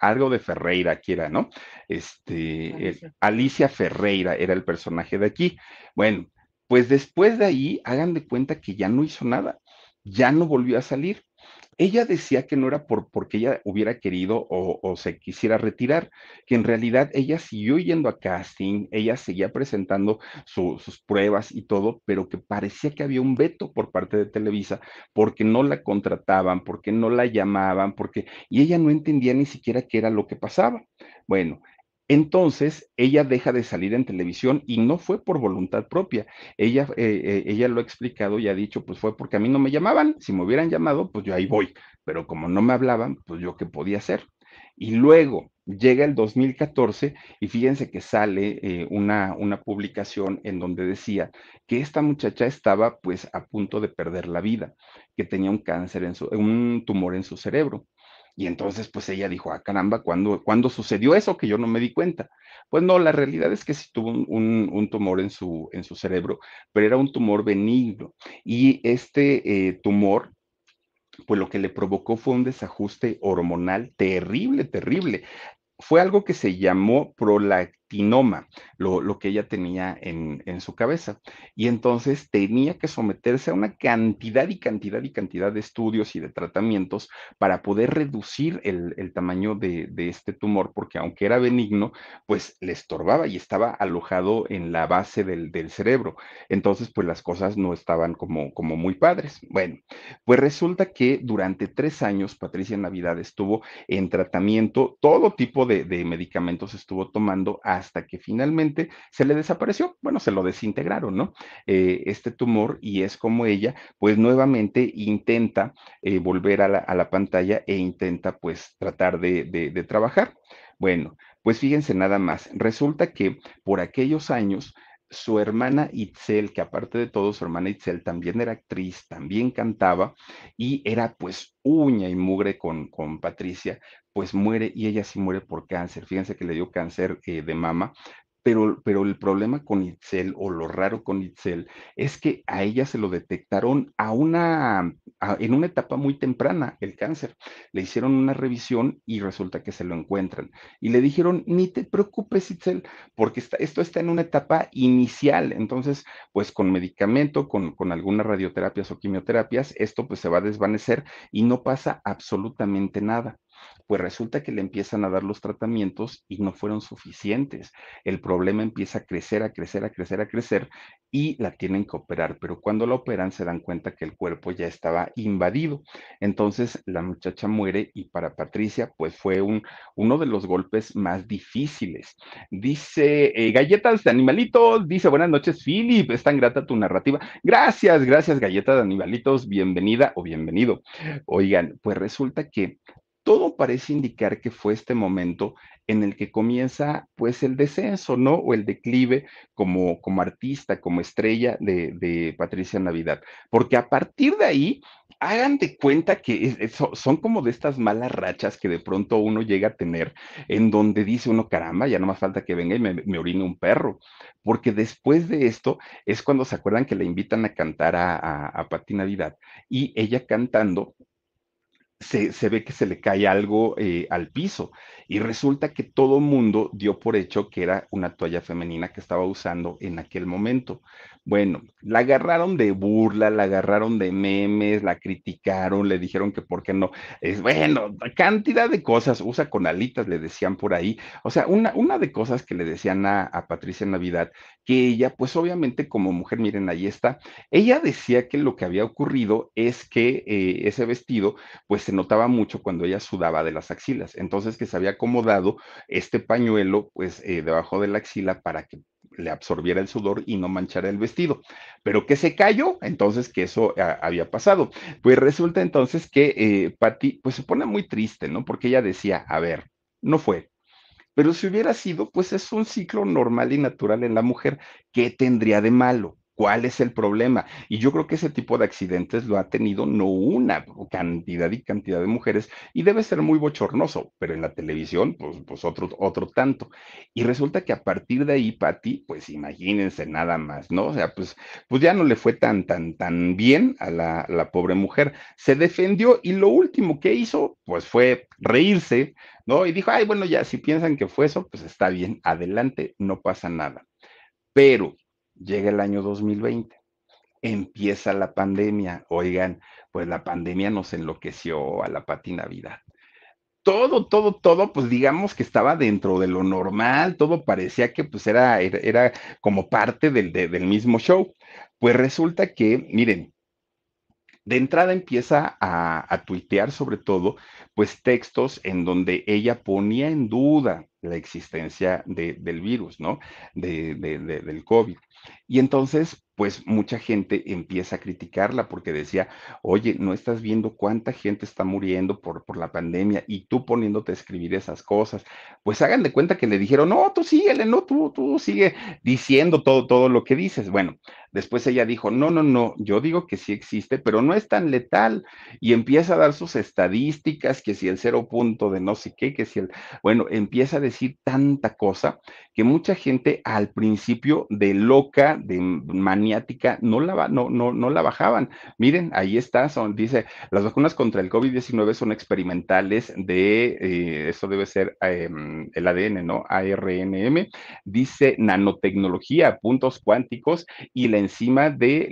algo de Ferreira, aquí era, ¿no? Este, Alicia. Alicia Ferreira era el personaje de aquí. Bueno, pues después de ahí, hagan de cuenta que ya no hizo nada, ya no volvió a salir. Ella decía que no era por, porque ella hubiera querido o, se quisiera retirar, que en realidad ella siguió yendo a casting, ella seguía presentando sus pruebas y todo, pero que parecía que había un veto por parte de Televisa porque no la contrataban, porque no la llamaban, porque y ella no entendía ni siquiera qué era lo que pasaba. Bueno, entonces, ella deja de salir en televisión y no fue por voluntad propia. Ella, eh, eh, ella lo ha explicado y ha dicho, pues fue porque a mí no me llamaban. Si me hubieran llamado, pues yo ahí voy. Pero como no me hablaban, pues yo qué podía hacer. Y luego llega el 2014 y fíjense que sale eh, una, una publicación en donde decía que esta muchacha estaba pues a punto de perder la vida, que tenía un cáncer en su, un tumor en su cerebro. Y entonces, pues ella dijo, ah, caramba, ¿cuándo, ¿cuándo, sucedió eso que yo no me di cuenta? Pues no, la realidad es que sí tuvo un, un, tumor en su, en su cerebro, pero era un tumor benigno. Y este eh, tumor, pues lo que le provocó fue un desajuste hormonal terrible, terrible. Fue algo que se llamó prolactina lo, lo que ella tenía en, en, su cabeza. Y entonces tenía que someterse a una cantidad y cantidad y cantidad de estudios y de tratamientos para poder reducir el, el tamaño de, de, este tumor, porque aunque era benigno, pues le estorbaba y estaba alojado en la base del, del cerebro. Entonces, pues las cosas no estaban como, como muy padres. Bueno, pues resulta que durante tres años Patricia Navidad estuvo en tratamiento, todo tipo de, de medicamentos estuvo tomando hasta que finalmente se le desapareció, bueno, se lo desintegraron, ¿no? Eh, este tumor y es como ella, pues nuevamente intenta eh, volver a la, pantalla e intenta pues tratar de, de trabajar. Bueno, pues fíjense nada más, resulta que por aquellos años su hermana Itzel, que aparte de todo, su hermana Itzel también era actriz, también cantaba y era pues uña y mugre con, con Patricia, pues muere y ella sí muere por cáncer. Fíjense que le dio cáncer eh, de mama, pero, pero, el problema con Itzel o lo raro con Itzel es que a ella se lo detectaron a una, en una etapa muy temprana, el cáncer. Le hicieron una revisión y resulta que se lo encuentran. Y le dijeron, ni te preocupes, Itzel, porque esto está en una etapa inicial. Entonces, pues con medicamento, con, con algunas radioterapias o quimioterapias, esto pues se va a desvanecer y no pasa absolutamente nada pues resulta que le empiezan a dar los tratamientos y no fueron suficientes. El problema empieza a crecer, a crecer, a crecer, a crecer y la tienen que operar, pero cuando la operan se dan cuenta que el cuerpo ya estaba invadido. Entonces la muchacha muere y para Patricia pues fue un, uno de los golpes más difíciles. Dice, eh, galletas de animalitos, dice, buenas noches Philip, es tan grata tu narrativa. Gracias, gracias galletas de animalitos, bienvenida o bienvenido. Oigan, pues resulta que todo parece indicar que fue este momento en el que comienza pues el descenso, ¿no? O el declive como, como artista, como estrella de, de Patricia Navidad. Porque a partir de ahí hagan de cuenta que son como de estas malas rachas que de pronto uno llega a tener, en donde dice uno, caramba, ya no más falta que venga y me, orine un perro, porque después de esto es cuando se acuerdan que le invitan a cantar a, a, a Navidad y ella cantando se, ve que se le cae algo eh, al piso y resulta que todo mundo dio por hecho que era una toalla femenina que estaba usando en aquel momento. Bueno, la agarraron de burla, la agarraron de memes, la criticaron, le dijeron que por qué no. Es bueno, cantidad de cosas, usa con alitas, le decían por ahí. O sea, una, una de cosas que le decían a, a Patricia Navidad, que ella, pues obviamente como mujer, miren, ahí está, ella decía que lo que había ocurrido es que eh, ese vestido, pues se notaba mucho cuando ella sudaba de las axilas. Entonces, que se había acomodado este pañuelo, pues eh, debajo de la axila para que le absorbiera el sudor y no manchara el vestido. Pero que se cayó, entonces que eso ah, había pasado. Pues resulta entonces que eh, Patty, pues se pone muy triste, ¿no? Porque ella decía, a ver, no fue. Pero si hubiera sido, pues es un ciclo normal y natural en la mujer. ¿Qué tendría de malo? ¿Cuál es el problema? Y yo creo que ese tipo de accidentes lo ha tenido no una cantidad y cantidad de mujeres y debe ser muy bochornoso, pero en la televisión, pues, pues otro, otro tanto. Y resulta que a partir de ahí, Patti, pues imagínense nada más, ¿no? O sea, pues, pues ya no le fue tan, tan, tan bien a la, la pobre mujer. Se defendió y lo último que hizo, pues fue reírse, ¿no? Y dijo, ay, bueno, ya, si piensan que fue eso, pues está bien, adelante, no pasa nada. Pero llega el año 2020, empieza la pandemia. Oigan, pues la pandemia nos enloqueció a la Pati Navidad. Todo, todo, todo, pues digamos que estaba dentro de lo normal, todo parecía que pues era, era, como parte del, del mismo show. Pues resulta que, miren, de entrada empieza a, tuitear sobre todo, pues textos en donde ella ponía en duda la existencia del virus, ¿no? De, del COVID. Y entonces, pues mucha gente empieza a criticarla porque decía, oye, no estás viendo cuánta gente está muriendo por, por la pandemia y tú poniéndote a escribir esas cosas. Pues hagan de cuenta que le dijeron, no, tú síguele, no, tú, tú sigue diciendo todo, todo lo que dices. Bueno, después ella dijo, no, no, no, yo digo que sí existe, pero no es tan letal. Y empieza a dar sus estadísticas, que si el cero punto de no sé qué, que si el, bueno, empieza a decir tanta cosa que mucha gente al principio de loca, de maniática, no la, no, no, no la bajaban. Miren, ahí está, son, dice, las vacunas contra el COVID-19 son experimentales de, eh, eso debe ser em, el ADN, ¿no? ARNM, dice nanotecnología, puntos cuánticos y la enzima de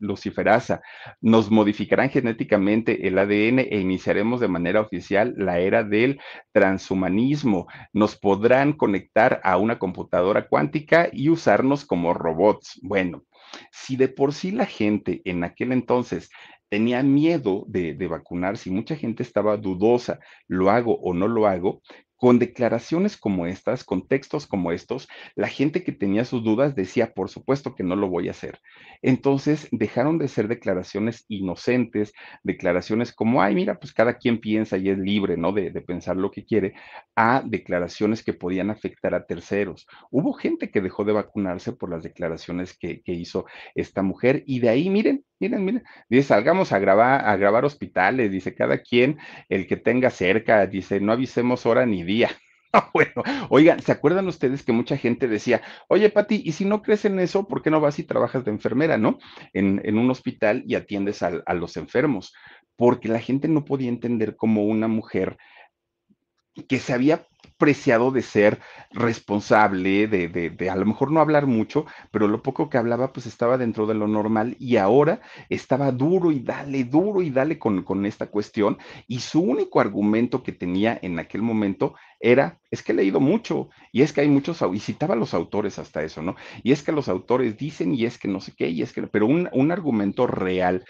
luciferasa. Nos modificarán genéticamente el ADN e iniciaremos de manera oficial la era del transhumanismo. Nos podrán conectar a una computadora cuántica y usarnos como robots. Bueno, si de por sí la gente en aquel entonces tenía miedo de, de, vacunarse y mucha gente estaba dudosa, lo hago o no lo hago, con declaraciones como estas, con textos como estos, la gente que tenía sus dudas decía, por supuesto que no lo voy a hacer. Entonces dejaron de ser declaraciones inocentes, declaraciones como, ay, mira, pues cada quien piensa y es libre, ¿no? De, pensar lo que quiere, a declaraciones que podían afectar a terceros. Hubo gente que dejó de vacunarse por las declaraciones que, que hizo esta mujer y de ahí, miren, miren, miren, dice, salgamos a grabar, a grabar hospitales, dice, cada quien, el que tenga cerca, dice, no avisemos hora ni día. [laughs] bueno, oigan, ¿se acuerdan ustedes que mucha gente decía, oye, Pati, y si no crees en eso, ¿por qué no vas y trabajas de enfermera, no? En, en un hospital y atiendes a, a los enfermos, porque la gente no podía entender cómo una mujer que se había preciado de ser responsable, de, de, a lo mejor no hablar mucho, pero lo poco que hablaba pues estaba dentro de lo normal y ahora estaba duro y dale, duro y dale con, con esta cuestión y su único argumento que tenía en aquel momento era, es que he leído mucho y es que hay muchos, y citaba a los autores hasta eso, ¿no? Y es que los autores dicen y es que no sé qué, y es que, pero un, un argumento real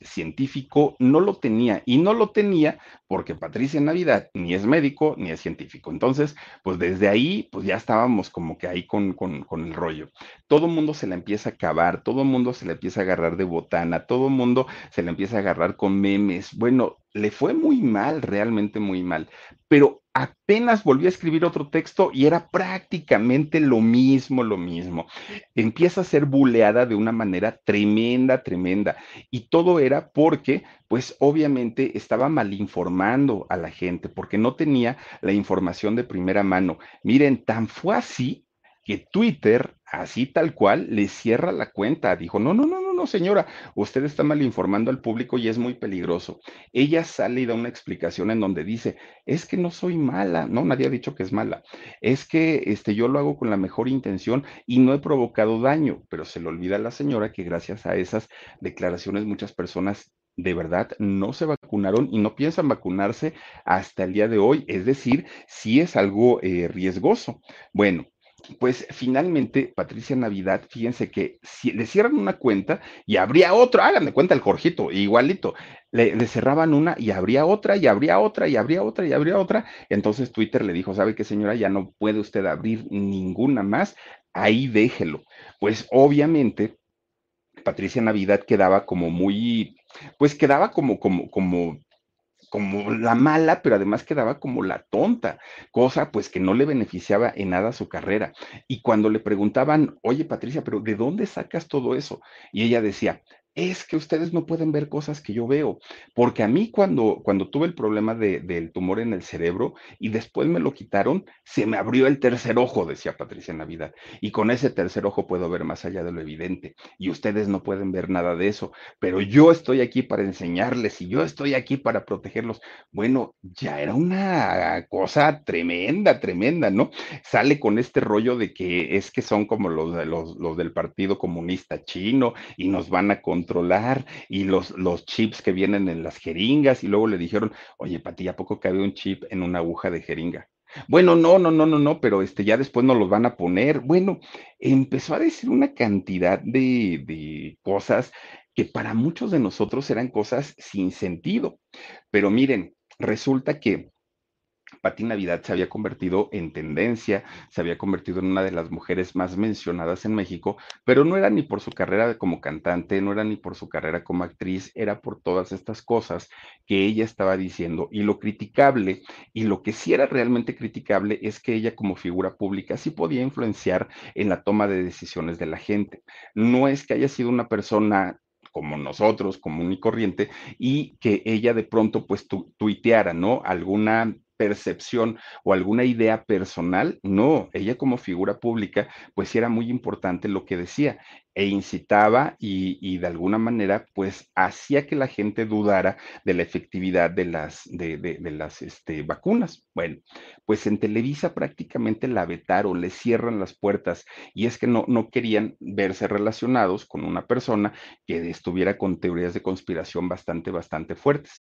científico no lo tenía y no lo tenía porque Patricia Navidad ni es médico ni es científico. Entonces, pues desde ahí, pues ya estábamos como que ahí con, con, el rollo. Todo mundo se la empieza a acabar, todo mundo se le empieza a agarrar de botana, todo mundo se le empieza a agarrar con memes. Bueno, le fue muy mal, realmente muy mal. Pero apenas volví a escribir otro texto y era prácticamente lo mismo, lo mismo. Empieza a ser buleada de una manera tremenda, tremenda. Y todo era porque, pues obviamente estaba mal informando a la gente, porque no tenía la información de primera mano. Miren, tan fue así que Twitter, así tal cual, le cierra la cuenta. Dijo, no, no, no, no, señora, usted está mal informando al público y es muy peligroso. Ella sale y da una explicación en donde dice, es que no soy mala, no, nadie ha dicho que es mala, es que este, yo lo hago con la mejor intención y no he provocado daño, pero se le olvida a la señora que gracias a esas declaraciones muchas personas de verdad no se vacunaron y no piensan vacunarse hasta el día de hoy. Es decir, sí es algo eh, riesgoso. Bueno, pues finalmente Patricia Navidad, fíjense que si le cierran una cuenta y habría otra, háganme cuenta el Jorgito, igualito, le, cerraban una y habría otra y habría otra y habría otra y habría otra. Entonces Twitter le dijo, ¿sabe qué señora? Ya no puede usted abrir ninguna más, ahí déjelo. Pues obviamente Patricia Navidad quedaba como muy, pues quedaba como, como, como como la mala, pero además quedaba como la tonta, cosa pues que no le beneficiaba en nada su carrera. Y cuando le preguntaban, oye Patricia, pero ¿de dónde sacas todo eso? Y ella decía, es que ustedes no pueden ver cosas que yo veo, porque a mí cuando, cuando tuve el problema de, del tumor en el cerebro y después me lo quitaron, se me abrió el tercer ojo, decía Patricia Navidad, y con ese tercer ojo puedo ver más allá de lo evidente, y ustedes no pueden ver nada de eso, pero yo estoy aquí para enseñarles y yo estoy aquí para protegerlos. Bueno, ya era una cosa tremenda, tremenda, ¿no? Sale con este rollo de que es que son como los, los, los del Partido Comunista Chino y nos van a contar y los, los chips que vienen en las jeringas y luego le dijeron, oye, Pati, ¿a poco cabe un chip en una aguja de jeringa? Bueno, no, no, no, no, no, pero este ya después nos los van a poner. Bueno, empezó a decir una cantidad de, de cosas que para muchos de nosotros eran cosas sin sentido. Pero miren, resulta que Pati Navidad se había convertido en tendencia, se había convertido en una de las mujeres más mencionadas en México, pero no era ni por su carrera como cantante, no era ni por su carrera como actriz, era por todas estas cosas que ella estaba diciendo. Y lo criticable, y lo que sí era realmente criticable, es que ella como figura pública sí podía influenciar en la toma de decisiones de la gente. No es que haya sido una persona como nosotros, común y corriente, y que ella de pronto pues tuiteara, ¿no? Alguna percepción o alguna idea personal, no, ella como figura pública, pues era muy importante lo que decía e incitaba y, de alguna manera, pues hacía que la gente dudara de la efectividad de las, de, las este, vacunas. Bueno, pues en Televisa prácticamente la vetaron, le cierran las puertas y es que no, no querían verse relacionados con una persona que estuviera con teorías de conspiración bastante, bastante fuertes.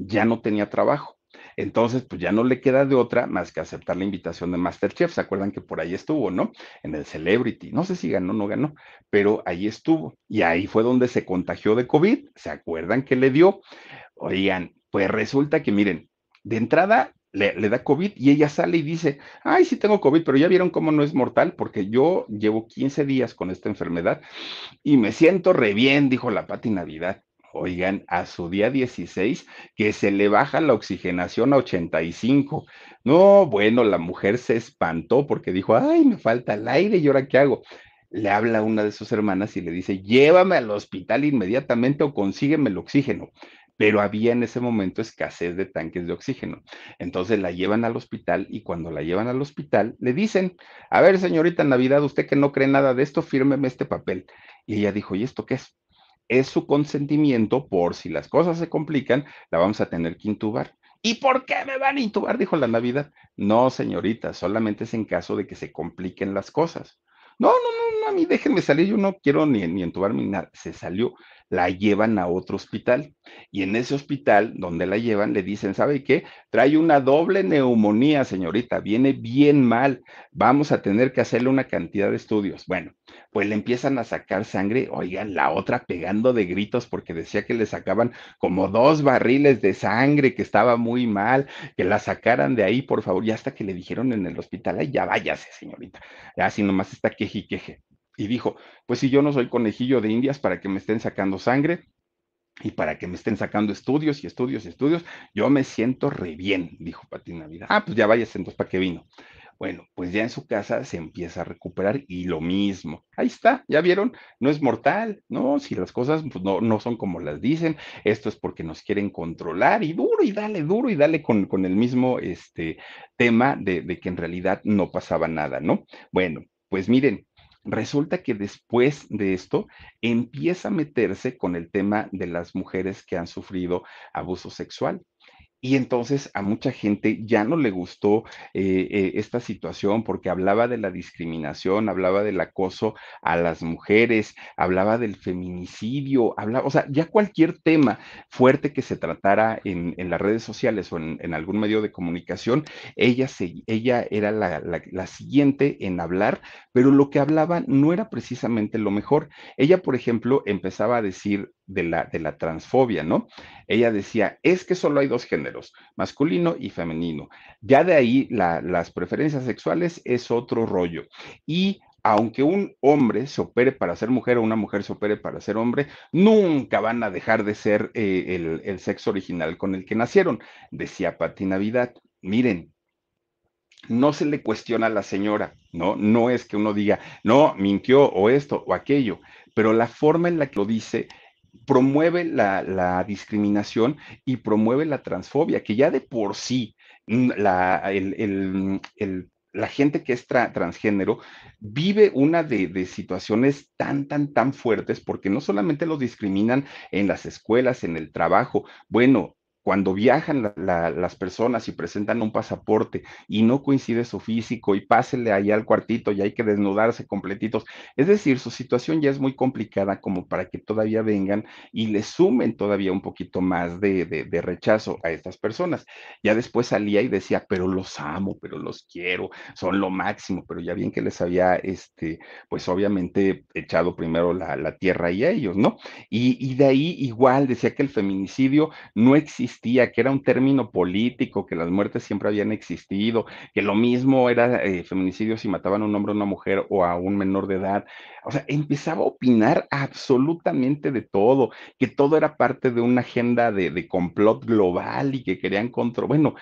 Ya no tenía trabajo. Entonces, pues ya no le queda de otra más que aceptar la invitación de Masterchef. ¿Se acuerdan que por ahí estuvo, no? En el Celebrity. No sé si ganó o no ganó, pero ahí estuvo. Y ahí fue donde se contagió de COVID. ¿Se acuerdan que le dio? Oigan, pues resulta que miren, de entrada le, da COVID y ella sale y dice, ay, sí tengo COVID, pero ya vieron cómo no es mortal, porque yo llevo 15 días con esta enfermedad y me siento re bien, dijo la Pati Navidad. Oigan, a su día 16, que se le baja la oxigenación a 85. No, bueno, la mujer se espantó porque dijo, ay, me falta el aire y ahora qué hago. Le habla a una de sus hermanas y le dice, llévame al hospital inmediatamente o consígueme el oxígeno. Pero había en ese momento escasez de tanques de oxígeno. Entonces la llevan al hospital y cuando la llevan al hospital le dicen, a ver, señorita Navidad, usted que no cree nada de esto, fírmeme este papel. Y ella dijo, ¿y esto qué es? Es su consentimiento por si las cosas se complican, la vamos a tener que intubar. ¿Y por qué me van a intubar? Dijo la Navidad. No, señorita, solamente es en caso de que se compliquen las cosas. No, no, no, a mí déjenme salir, yo no quiero ni, ni entubarme ni nada. Se salió la llevan a otro hospital. Y en ese hospital donde la llevan le dicen, ¿sabe qué? Trae una doble neumonía, señorita, viene bien mal, vamos a tener que hacerle una cantidad de estudios. Bueno, pues le empiezan a sacar sangre, oigan, la otra pegando de gritos porque decía que le sacaban como dos barriles de sangre, que estaba muy mal, que la sacaran de ahí, por favor, y hasta que le dijeron en el hospital, ay, ya váyase, señorita, así nomás está queje y queje y dijo, pues si yo no soy conejillo de indias para que me estén sacando sangre y para que me estén sacando estudios y estudios y estudios, yo me siento re bien, dijo Pati Navidad. Ah, pues ya váyase entonces, ¿para qué vino? Bueno, pues ya en su casa se empieza a recuperar y lo mismo. Ahí está, ya vieron, no es mortal, ¿no? Si las cosas pues, no, no, son como las dicen, esto es porque nos quieren controlar y duro y dale, duro y dale con, con el mismo este, tema de, de que en realidad no pasaba nada, ¿no? Bueno, pues miren, Resulta que después de esto empieza a meterse con el tema de las mujeres que han sufrido abuso sexual. Y entonces a mucha gente ya no le gustó eh, eh, esta situación porque hablaba de la discriminación, hablaba del acoso a las mujeres, hablaba del feminicidio, hablaba, o sea, ya cualquier tema fuerte que se tratara en, en las redes sociales o en, algún medio de comunicación, ella, se, ella era la, la siguiente en hablar, pero lo que hablaba no era precisamente lo mejor. Ella, por ejemplo, empezaba a decir de la, de la transfobia, ¿no? Ella decía, es que solo hay dos géneros, masculino y femenino. Ya de ahí la, las preferencias sexuales es otro rollo. Y aunque un hombre se opere para ser mujer o una mujer se opere para ser hombre, nunca van a dejar de ser eh, el, el, sexo original con el que nacieron, decía Pati Navidad. Miren, no se le cuestiona a la señora, ¿no? No es que uno diga, no, mintió o esto o aquello, pero la forma en la que lo dice promueve la, la, discriminación y promueve la transfobia, que ya de por sí mm, la, el, el, el, la gente que es tra, transgénero vive una de, de, situaciones tan, tan, tan fuertes porque no solamente los discriminan en las escuelas, en el trabajo, bueno, cuando viajan la, la, las personas y presentan un pasaporte y no coincide su físico y pásele allá al cuartito y hay que desnudarse completitos. Es decir, su situación ya es muy complicada como para que todavía vengan y le sumen todavía un poquito más de, de, de rechazo a estas personas. Ya después salía y decía, pero los amo, pero los quiero, son lo máximo, pero ya bien que les había, este, pues obviamente echado primero la, la tierra y a ellos, ¿no? Y, y de ahí igual decía que el feminicidio no existe que era un término político, que las muertes siempre habían existido, que lo mismo era eh, feminicidio si mataban a un hombre, a una mujer o a un menor de edad. O sea, empezaba a opinar absolutamente de todo, que todo era parte de una agenda de, de complot global y que querían control. Bueno,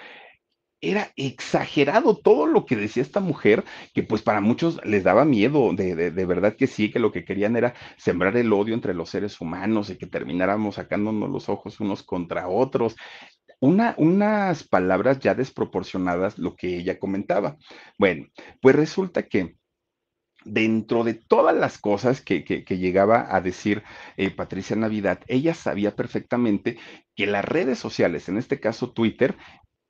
era exagerado todo lo que decía esta mujer, que pues para muchos les daba miedo, de, de, de, verdad que sí, que lo que querían era sembrar el odio entre los seres humanos y que termináramos sacándonos los ojos unos contra otros. Una, unas palabras ya desproporcionadas lo que ella comentaba. Bueno, pues resulta que dentro de todas las cosas que, que, llegaba a decir eh, Patricia Navidad, ella sabía perfectamente que las redes sociales, en este caso Twitter,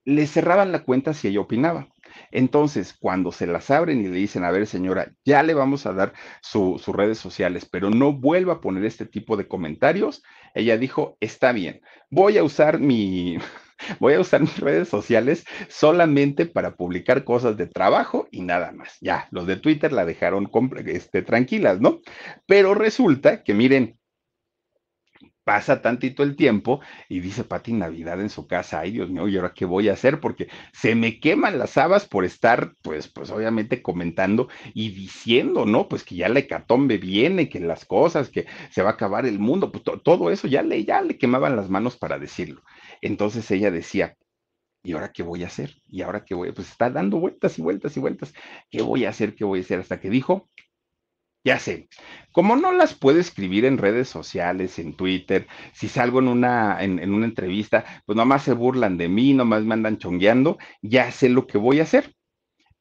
le cerraban la cuenta si ella opinaba. Entonces, cuando se las abren y le dicen, a ver, señora, ya le vamos a dar su, sus redes sociales, pero no vuelva a poner este tipo de comentarios, ella dijo, está bien, voy a usar mi, [laughs] voy a usar mis redes sociales solamente para publicar cosas de trabajo y nada más. Ya, los de Twitter la dejaron este, tranquilas, ¿no? Pero resulta que, miren, pasa tantito el tiempo y dice Pati Navidad en su casa, ay Dios mío, ¿y ahora qué voy a hacer? Porque se me queman las habas por estar, pues, pues obviamente comentando y diciendo, ¿no? Pues que ya la hecatombe viene, que las cosas, que se va a acabar el mundo, pues to todo eso ya le, ya le quemaban las manos para decirlo. Entonces ella decía, ¿y ahora qué voy a hacer? ¿Y ahora qué voy a? Pues está dando vueltas y vueltas y vueltas. ¿Qué voy a hacer? ¿Qué voy a hacer? Hasta que dijo, ya sé, como no las puedo escribir en redes sociales, en Twitter, si salgo en una, en, una entrevista, pues nomás se burlan de mí, nomás me andan chongueando, ya sé lo que voy a hacer.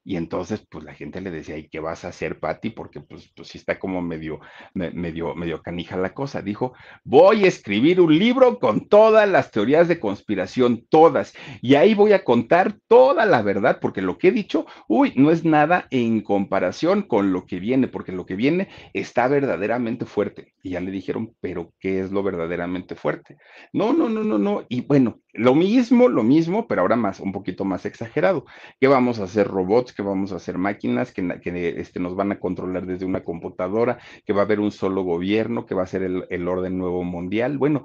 Y entonces, pues la gente le decía, ¿y qué vas a hacer, Patti? Porque pues, pues sí está como medio, medio, medio canija la cosa. Dijo, voy a escribir un libro con todas las teorías de conspiración, todas. Y ahí voy a contar toda la verdad, porque lo que he dicho, uy, no es nada en comparación con lo que viene, porque lo que viene está verdaderamente fuerte. Y ya le dijeron, pero ¿qué es lo verdaderamente fuerte? No, no, no, no, no. Y bueno, lo mismo, lo mismo, pero ahora más, un poquito más exagerado. ¿Qué vamos a hacer robots? Que vamos a hacer máquinas que, este, nos van a controlar desde una computadora, que va a haber un solo gobierno, que va a ser el, el orden nuevo mundial. Bueno,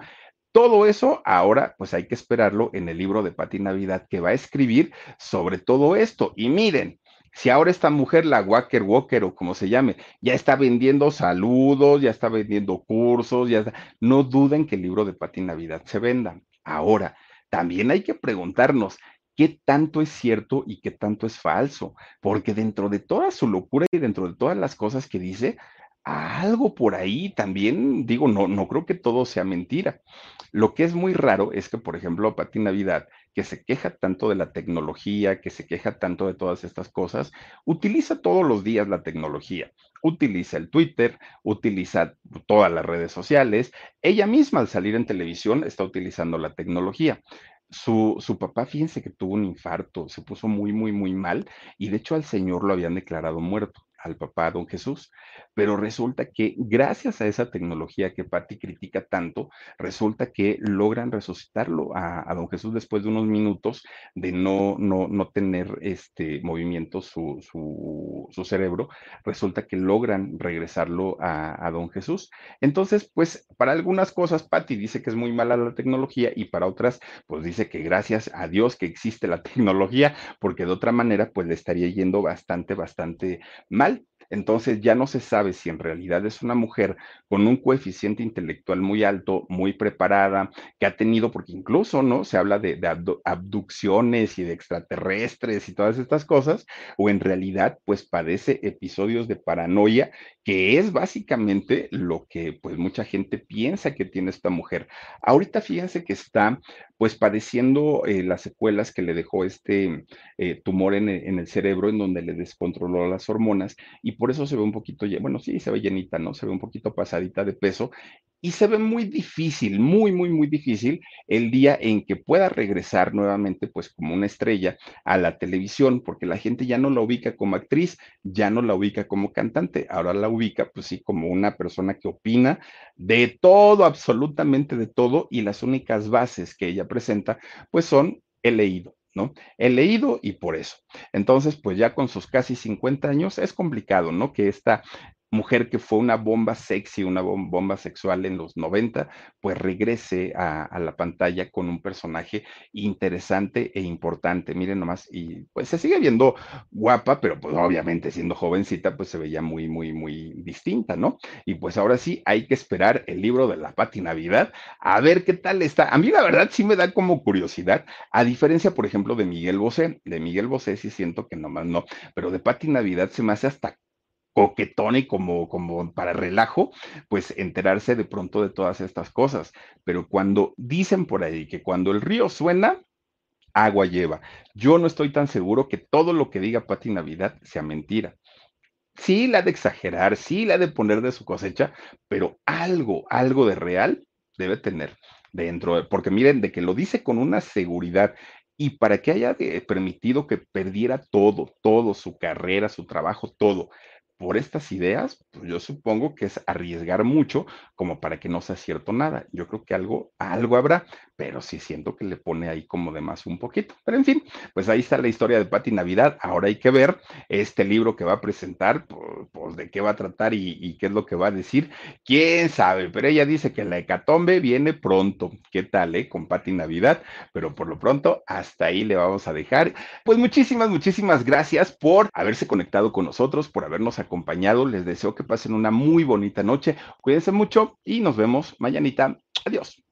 todo eso ahora, pues hay que esperarlo en el libro de Pati Navidad que va a escribir sobre todo esto. Y miren, si ahora esta mujer, la Walker Walker o como se llame, ya está vendiendo saludos, ya está vendiendo cursos, ya está, no duden que el libro de Pati Navidad se venda. Ahora, también hay que preguntarnos, qué tanto es cierto y qué tanto es falso, porque dentro de toda su locura y dentro de todas las cosas que dice, algo por ahí también, digo, no, no creo que todo sea mentira. Lo que es muy raro es que, por ejemplo, Pati Navidad, que se queja tanto de la tecnología, que se queja tanto de todas estas cosas, utiliza todos los días la tecnología. Utiliza el Twitter, utiliza todas las redes sociales. Ella misma al salir en televisión está utilizando la tecnología su, su, papá, fíjense que tuvo un infarto, se puso muy, muy, muy mal y de hecho al señor lo habían declarado muerto al papá don Jesús. Pero resulta que gracias a esa tecnología que Patti critica tanto, resulta que logran resucitarlo a, don Jesús después de unos minutos de no, no, no tener este movimiento su, su, cerebro, resulta que logran regresarlo a, a, don Jesús. Entonces, pues para algunas cosas Patti dice que es muy mala la tecnología y para otras, pues dice que gracias a Dios que existe la [laughs] tecnología, porque de otra manera, pues le estaría yendo bastante, bastante mal entonces ya no se sabe si en realidad es una mujer con un coeficiente intelectual muy alto, muy preparada, que ha tenido, porque incluso, ¿no? Se habla de, abducciones y de extraterrestres y todas estas cosas, o en realidad, pues padece episodios de paranoia, que es básicamente lo que, pues, mucha gente piensa que tiene esta mujer. Ahorita fíjense que está, pues, padeciendo eh, las secuelas que le dejó este eh, tumor en en el cerebro, en donde le descontroló las hormonas, y por eso se ve un poquito, bueno, sí, se ve llenita, ¿no? Se ve un poquito pasadita de peso y se ve muy difícil, muy, muy, muy difícil el día en que pueda regresar nuevamente, pues como una estrella a la televisión, porque la gente ya no la ubica como actriz, ya no la ubica como cantante, ahora la ubica, pues sí, como una persona que opina de todo, absolutamente de todo, y las únicas bases que ella presenta, pues son el leído, ¿no? He leído y por eso. Entonces, pues ya con sus casi 50 años es complicado, ¿no? Que esta mujer que fue una bomba sexy, una bomba sexual en los 90, pues regrese a, la pantalla con un personaje interesante e importante. Miren nomás, y pues se sigue viendo guapa, pero pues obviamente siendo jovencita, pues se veía muy, muy, muy distinta, ¿no? Y pues ahora sí, hay que esperar el libro de la Pati Navidad, a ver qué tal está. A mí la verdad sí me da como curiosidad, a diferencia, por ejemplo, de Miguel Bosé. De Miguel Bosé sí siento que nomás no, pero de Pati Navidad se me hace hasta coquetón y como, como para relajo, pues enterarse de pronto de todas estas cosas. Pero cuando dicen por ahí que cuando el río suena, agua lleva. Yo no estoy tan seguro que todo lo que diga Pati Navidad sea mentira. Sí, la de exagerar, sí, la de poner de su cosecha, pero algo, algo de real debe tener dentro, porque miren, de que lo dice con una seguridad y para que haya permitido que perdiera todo, todo, su carrera, su trabajo, todo, por estas ideas, pues yo supongo que es arriesgar mucho como para que no sea cierto nada. Yo creo que algo, algo habrá, pero sí siento que le pone ahí como de más un poquito. Pero en fin, pues ahí está la historia de Pati Navidad. Ahora hay que ver este libro que va a presentar, pues, de qué va a tratar y, qué es lo que va a decir. Quién sabe, pero ella dice que la hecatombe viene pronto. ¿Qué tal, eh? Con Pati Navidad, pero por lo pronto hasta ahí le vamos a dejar. Pues muchísimas, muchísimas gracias por haberse conectado con nosotros, por habernos acompañado. Les deseo que pasen una muy bonita noche. Cuídense mucho y nos vemos mañanita. Adiós.